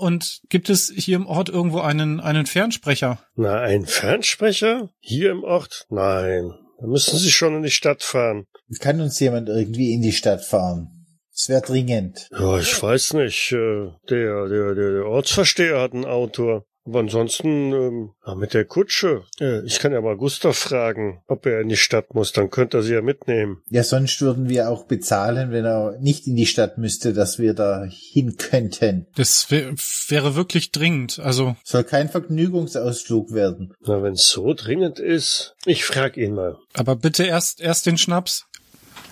Und gibt es hier im Ort irgendwo einen, einen Fernsprecher? Na, ein Fernsprecher? Hier im Ort? Nein. Da müssen Sie schon in die Stadt fahren. Kann uns jemand irgendwie in die Stadt fahren? Es wäre dringend. Ja, ich weiß nicht. äh, Der, der, der, der Ortsversteher hat ein Auto. Aber ansonsten, ähm, ja, mit der Kutsche. Äh, ich kann ja mal Gustav fragen, ob er in die Stadt muss. Dann könnte er sie ja mitnehmen. Ja, sonst würden wir auch bezahlen, wenn er nicht in die Stadt müsste, dass wir da hin könnten. Das wär, wäre wirklich dringend. Also, Soll kein Vergnügungsausflug werden. Na, wenn es so dringend ist, ich frag ihn mal. aber bitte erst, erst den Schnaps.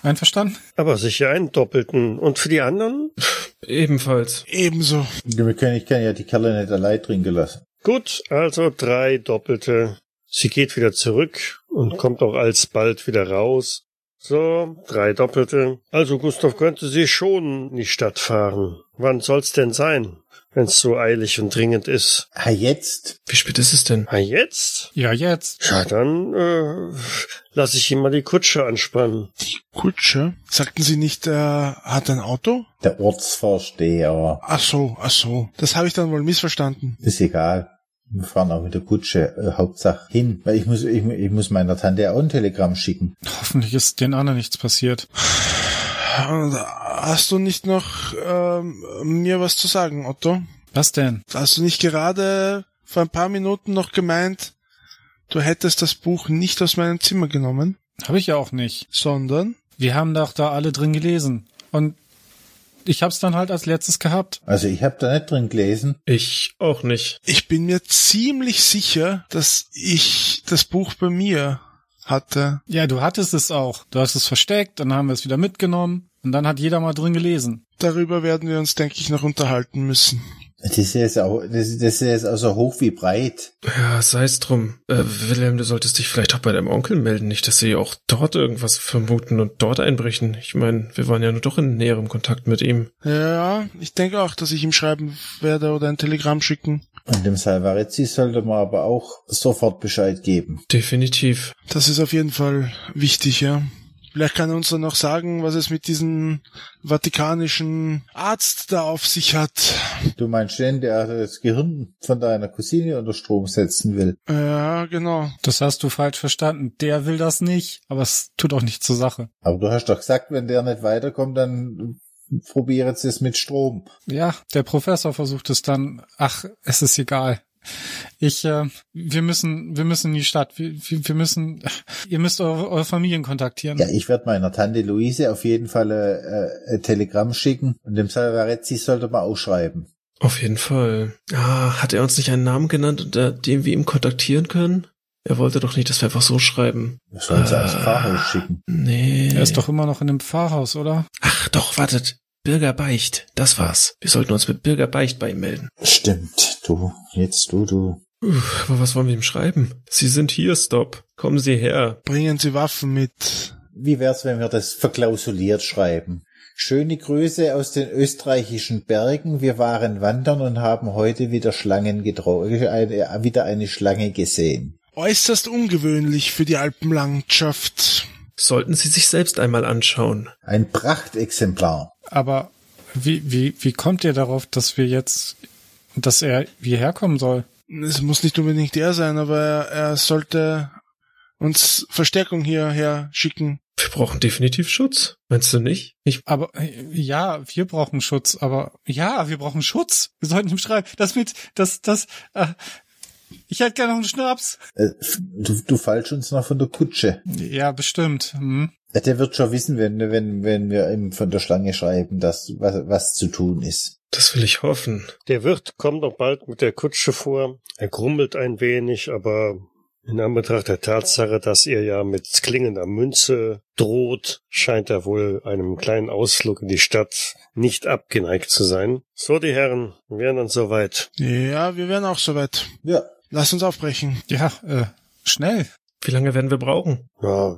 Einverstanden? Aber sicher einen doppelten. Und für die anderen? Ebenfalls. Ebenso. Wir können, ich kann ja die Kerle nicht allein trinken lassen. Gut, also drei doppelte. Sie geht wieder zurück und kommt auch alsbald wieder raus. So, drei Doppelte. Also Gustav könnte sie schon in die Stadt fahren. Wann soll's denn sein? Wenn's so eilig und dringend ist. Ah, jetzt? Wie spät ist es denn? Ah, jetzt? Ja, jetzt. Ja, dann äh, lass ich ihm mal die Kutsche anspannen. Kutsche? Sagten Sie nicht, er hat ein Auto? Der Ortsvorsteher. Ach so, ach so. Das habe ich dann wohl missverstanden. Ist egal. Wir fahren auch mit der Kutsche äh, Hauptsache hin, weil ich muss, ich, ich muss meiner Tante auch ein Telegramm schicken. Hoffentlich ist den anderen nichts passiert. Hast du nicht noch ähm, mir was zu sagen, Otto? Was denn? Hast du nicht gerade vor ein paar Minuten noch gemeint, du hättest das Buch nicht aus meinem Zimmer genommen, Habe ich ja auch nicht. sondern Wir haben doch da alle drin gelesen. Und ich hab's dann halt als letztes gehabt. Also ich habe da nicht drin gelesen. Ich auch nicht. ich bin mir ziemlich sicher, dass ich das Buch bei mir hatte. Ja, du hattest es auch. Du hast es versteckt, dann haben wir es wieder mitgenommen und dann hat jeder mal drin gelesen. Darüber werden wir uns, denke ich, noch unterhalten müssen. Das ist jetzt auch, das, ist- das ist jetzt auch so hoch wie breit. Ja, sei's drum. Äh, Wilhelm, du solltest dich vielleicht auch bei deinem Onkel melden, nicht, dass sie auch dort irgendwas vermuten und dort einbrechen. Ich meine, wir waren ja nur doch in näherem Kontakt mit ihm. Ja, ich denke auch, dass ich ihm schreiben werde oder ein Telegramm schicken. Und dem Salvarezzi sollte man aber auch sofort Bescheid geben. Definitiv. Das ist auf jeden Fall wichtig, ja. Vielleicht kann er uns dann noch sagen, was es mit diesem vatikanischen Arzt da auf sich hat. Du meinst den, der das Gehirn von deiner Cousine unter Strom setzen will. Ja, genau. Das hast du falsch verstanden. Der will das nicht, aber es tut auch nichts zur Sache. Aber du hast doch gesagt, wenn der nicht weiterkommt, dann probiere jetzt es mit Strom. Ja, der Professor versucht es dann. Ach, es ist egal. Ich, äh, wir müssen, wir müssen in die Stadt. Wir, wir, müssen, ihr müsst eure, eure Familien kontaktieren. Ja, ich werde meiner Tante Luise auf jeden Fall äh, ein Telegramm schicken und dem Salvarezzi sollte man auch schreiben. Auf jeden Fall. Ah, hat er uns nicht einen Namen genannt, unter dem wir ihn kontaktieren können? Er wollte doch nicht, dass wir einfach so schreiben. Wir sollen sie ans Ah. Pfarrhaus schicken. Nee. Er ist doch immer noch in dem Pfarrhaus, oder? Ach doch, wartet. Bürger Beicht. Das war's. Wir sollten uns mit Bürger Beicht bei ihm melden. Stimmt, du, jetzt du, du. Uff, aber was wollen wir ihm schreiben? Sie sind hier, Stop. Kommen Sie her. Bringen Sie Waffen mit. Wie wär's, wenn wir das verklausuliert schreiben? Schöne Grüße aus den österreichischen Bergen. Wir waren wandern und haben heute wieder Schlangen gedro eine, wieder eine Schlange gesehen. Äußerst ungewöhnlich für die Alpenlandschaft. Sollten Sie sich selbst einmal anschauen. Ein Prachtexemplar. Aber wie, wie, wie kommt ihr darauf, dass wir jetzt, dass er hierher kommen soll? Es muss nicht unbedingt er sein, aber er, er sollte uns Verstärkung hierher schicken. Wir brauchen definitiv Schutz. Meinst du nicht? Ich, Aber ja, wir brauchen Schutz, aber ja, wir brauchen Schutz. Wir sollten ihm schreiben. Das mit, das, das, äh, ich hätte gerne noch einen Schnaps. Äh, du, du fallst uns noch von der Kutsche. Ja, bestimmt. Hm. Der wird schon wissen, wenn, wenn, wenn wir ihm von der Schlange schreiben, dass was, was zu tun ist. das will ich hoffen. Der Wirt kommt noch bald mit der Kutsche vor. Er grummelt ein wenig, aber in Anbetracht der Tatsache, dass ihr ja mit klingender Münze droht, scheint er wohl einem kleinen Ausflug in die Stadt nicht abgeneigt zu sein. So, die Herren, wir wären dann soweit. Ja, wir wären auch soweit. Ja, Lass uns aufbrechen. Ja, äh, schnell. Wie lange werden wir brauchen? Ja,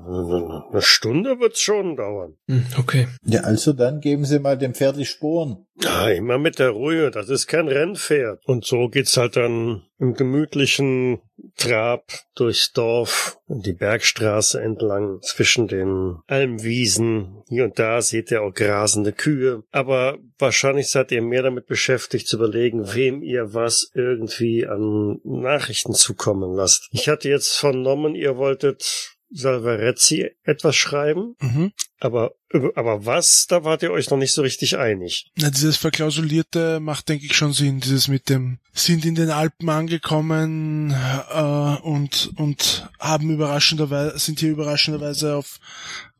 eine Stunde wird's schon dauern. Hm, okay. ja, also dann geben Sie mal dem Pferd die Sporen. Ja, immer mit der Ruhe, das ist kein Rennpferd. Und so geht's halt dann im gemütlichen Trab durchs Dorf und die Bergstraße entlang zwischen den Almwiesen. Hier und da seht ihr auch grasende Kühe. Aber wahrscheinlich seid ihr mehr damit beschäftigt zu überlegen, wem ihr was irgendwie an Nachrichten zukommen lasst. Ich hatte jetzt vernommen, ihr wolltet Salvarezzi etwas schreiben, Mhm. aber, aber was, da wart ihr euch noch nicht so richtig einig. Na, dieses Verklausulierte macht, denke ich, schon Sinn. Dieses mit dem sind in den Alpen angekommen äh, und und haben überraschenderweise sind hier überraschenderweise auf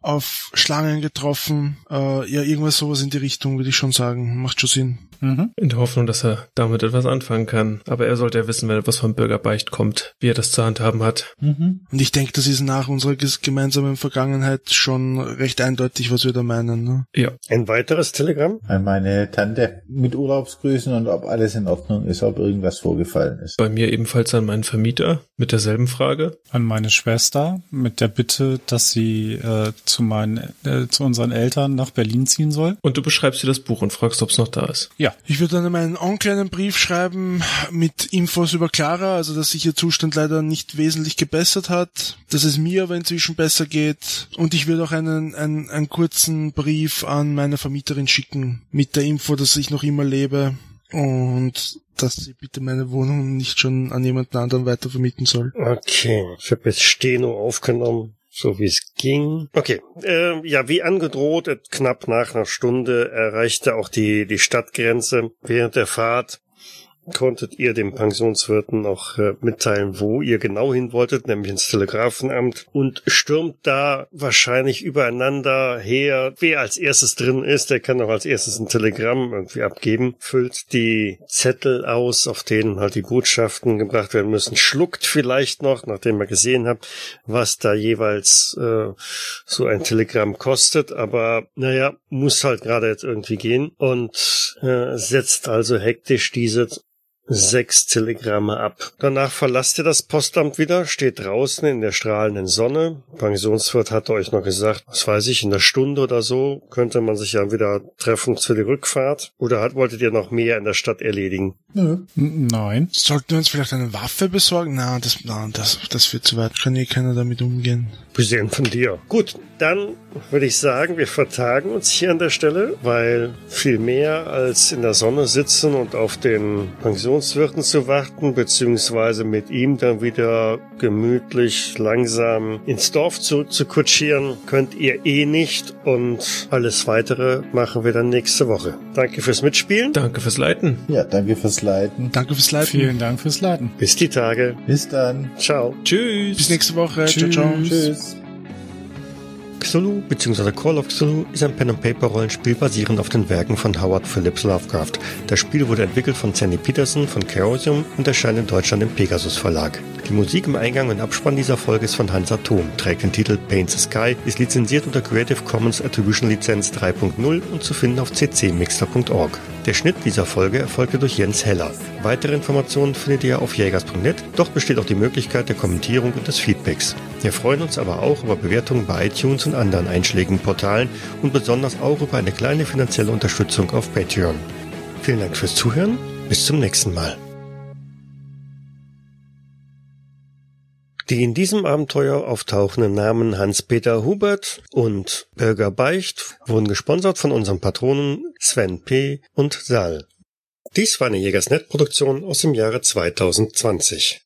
auf Schlangen getroffen. Äh, ja, irgendwas sowas in die Richtung, würde ich schon sagen. Macht schon Sinn. Mhm. In der Hoffnung, dass er damit etwas anfangen kann. Aber er sollte ja wissen, wenn etwas vom Bürger Beicht kommt, wie er das zu handhaben hat. Mhm. Und ich denke, das ist nach unserer gemeinsamen Vergangenheit schon recht eindeutig, was was wir da meinen. Ne? Ja. Ein weiteres Telegramm? An meine Tante mit Urlaubsgrüßen und ob alles in Ordnung ist, ob irgendwas vorgefallen ist. Bei mir ebenfalls an meinen Vermieter mit derselben Frage. An meine Schwester mit der Bitte, dass sie äh, zu meinen, äh, zu unseren Eltern nach Berlin ziehen soll. Und du beschreibst dir das Buch und fragst, ob es noch da ist. Ja. Ich würde dann an meinen Onkel einen Brief schreiben mit Infos über Clara, also dass sich ihr Zustand leider nicht wesentlich gebessert hat, dass es mir aber inzwischen besser geht. Und ich würde auch einen, einen, einen kurzen Brief an meine Vermieterin schicken mit der Info, dass ich noch immer lebe und dass sie bitte meine Wohnung nicht schon an jemanden anderen weiter vermieten soll. Okay, ich habe jetzt Steno aufgenommen. So wie es ging. Okay, äh, ja, wie angedroht, knapp nach einer Stunde erreichte auch die, die Stadtgrenze. Während der Fahrt konntet ihr dem Pensionswirten auch äh, mitteilen, wo ihr genau hin wolltet, nämlich ins Telegrafenamt? Und stürmt da wahrscheinlich übereinander her. Wer als erstes drin ist, der kann auch als erstes ein Telegramm irgendwie abgeben, füllt die Zettel aus, auf denen halt die Botschaften gebracht werden müssen, schluckt vielleicht noch, nachdem ihr gesehen habt, was da jeweils äh, so ein Telegramm kostet, aber naja, muss halt gerade jetzt irgendwie gehen. Und äh, setzt also hektisch diese sechs Telegramme ab. Danach verlasst ihr das Postamt wieder, steht draußen in der strahlenden Sonne. Pensionswirt hatte euch noch gesagt, was weiß ich, in der Stunde oder so könnte man sich ja wieder treffen für die Rückfahrt. Oder hat, wolltet ihr noch mehr in der Stadt erledigen? Nö. Nein. Sollten wir uns vielleicht eine Waffe besorgen? Na, das, na, das, das wird zu weit. Kann eh keiner damit umgehen. Gesehen von dir. Gut, dann würde ich sagen, wir vertagen uns hier an der Stelle, weil viel mehr als in der Sonne sitzen und auf den Pensionswirten zu warten, beziehungsweise mit ihm dann wieder gemütlich langsam ins Dorf zu, zu kutschieren, könnt ihr eh nicht und alles weitere machen wir dann nächste Woche. Danke fürs Mitspielen. Danke fürs Leiten. Ja, danke fürs Leiten. Danke fürs Leiten. Vielen Dank fürs Leiten. Bis die Tage. Bis dann. Ciao. Tschüss. Bis nächste Woche. Ciao, Tschüss. ciao. Tschüss. Cthulhu bzw. Call of Cthulhu ist ein Pen-and-Paper-Rollenspiel basierend auf den Werken von Howard Phillips Lovecraft. Das Spiel wurde entwickelt von Sandy Peterson von Chaosium und erscheint in Deutschland im Pegasus Verlag. Die Musik im Eingang und Abspann dieser Folge ist von Hans Atom, trägt den Titel Paint the Sky, ist lizenziert unter Creative Commons Attribution Lizenz 3.0 und zu finden auf ccmixter.org. Der Schnitt dieser Folge erfolgte durch Jens Heller. Weitere Informationen findet ihr auf jägers.net, dort besteht auch die Möglichkeit der Kommentierung und des Feedbacks. Wir freuen uns aber auch über Bewertungen bei iTunes und anderen einschlägigen Portalen und besonders auch über eine kleine finanzielle Unterstützung auf Patreon. Vielen Dank fürs Zuhören, bis zum nächsten Mal. Die in diesem Abenteuer auftauchenden Namen Hans-Peter Hubert und Bürger Beicht wurden gesponsert von unseren Patronen Sven P. und Sal. Dies war eine Jägersnet-Produktion aus dem Jahre 2020.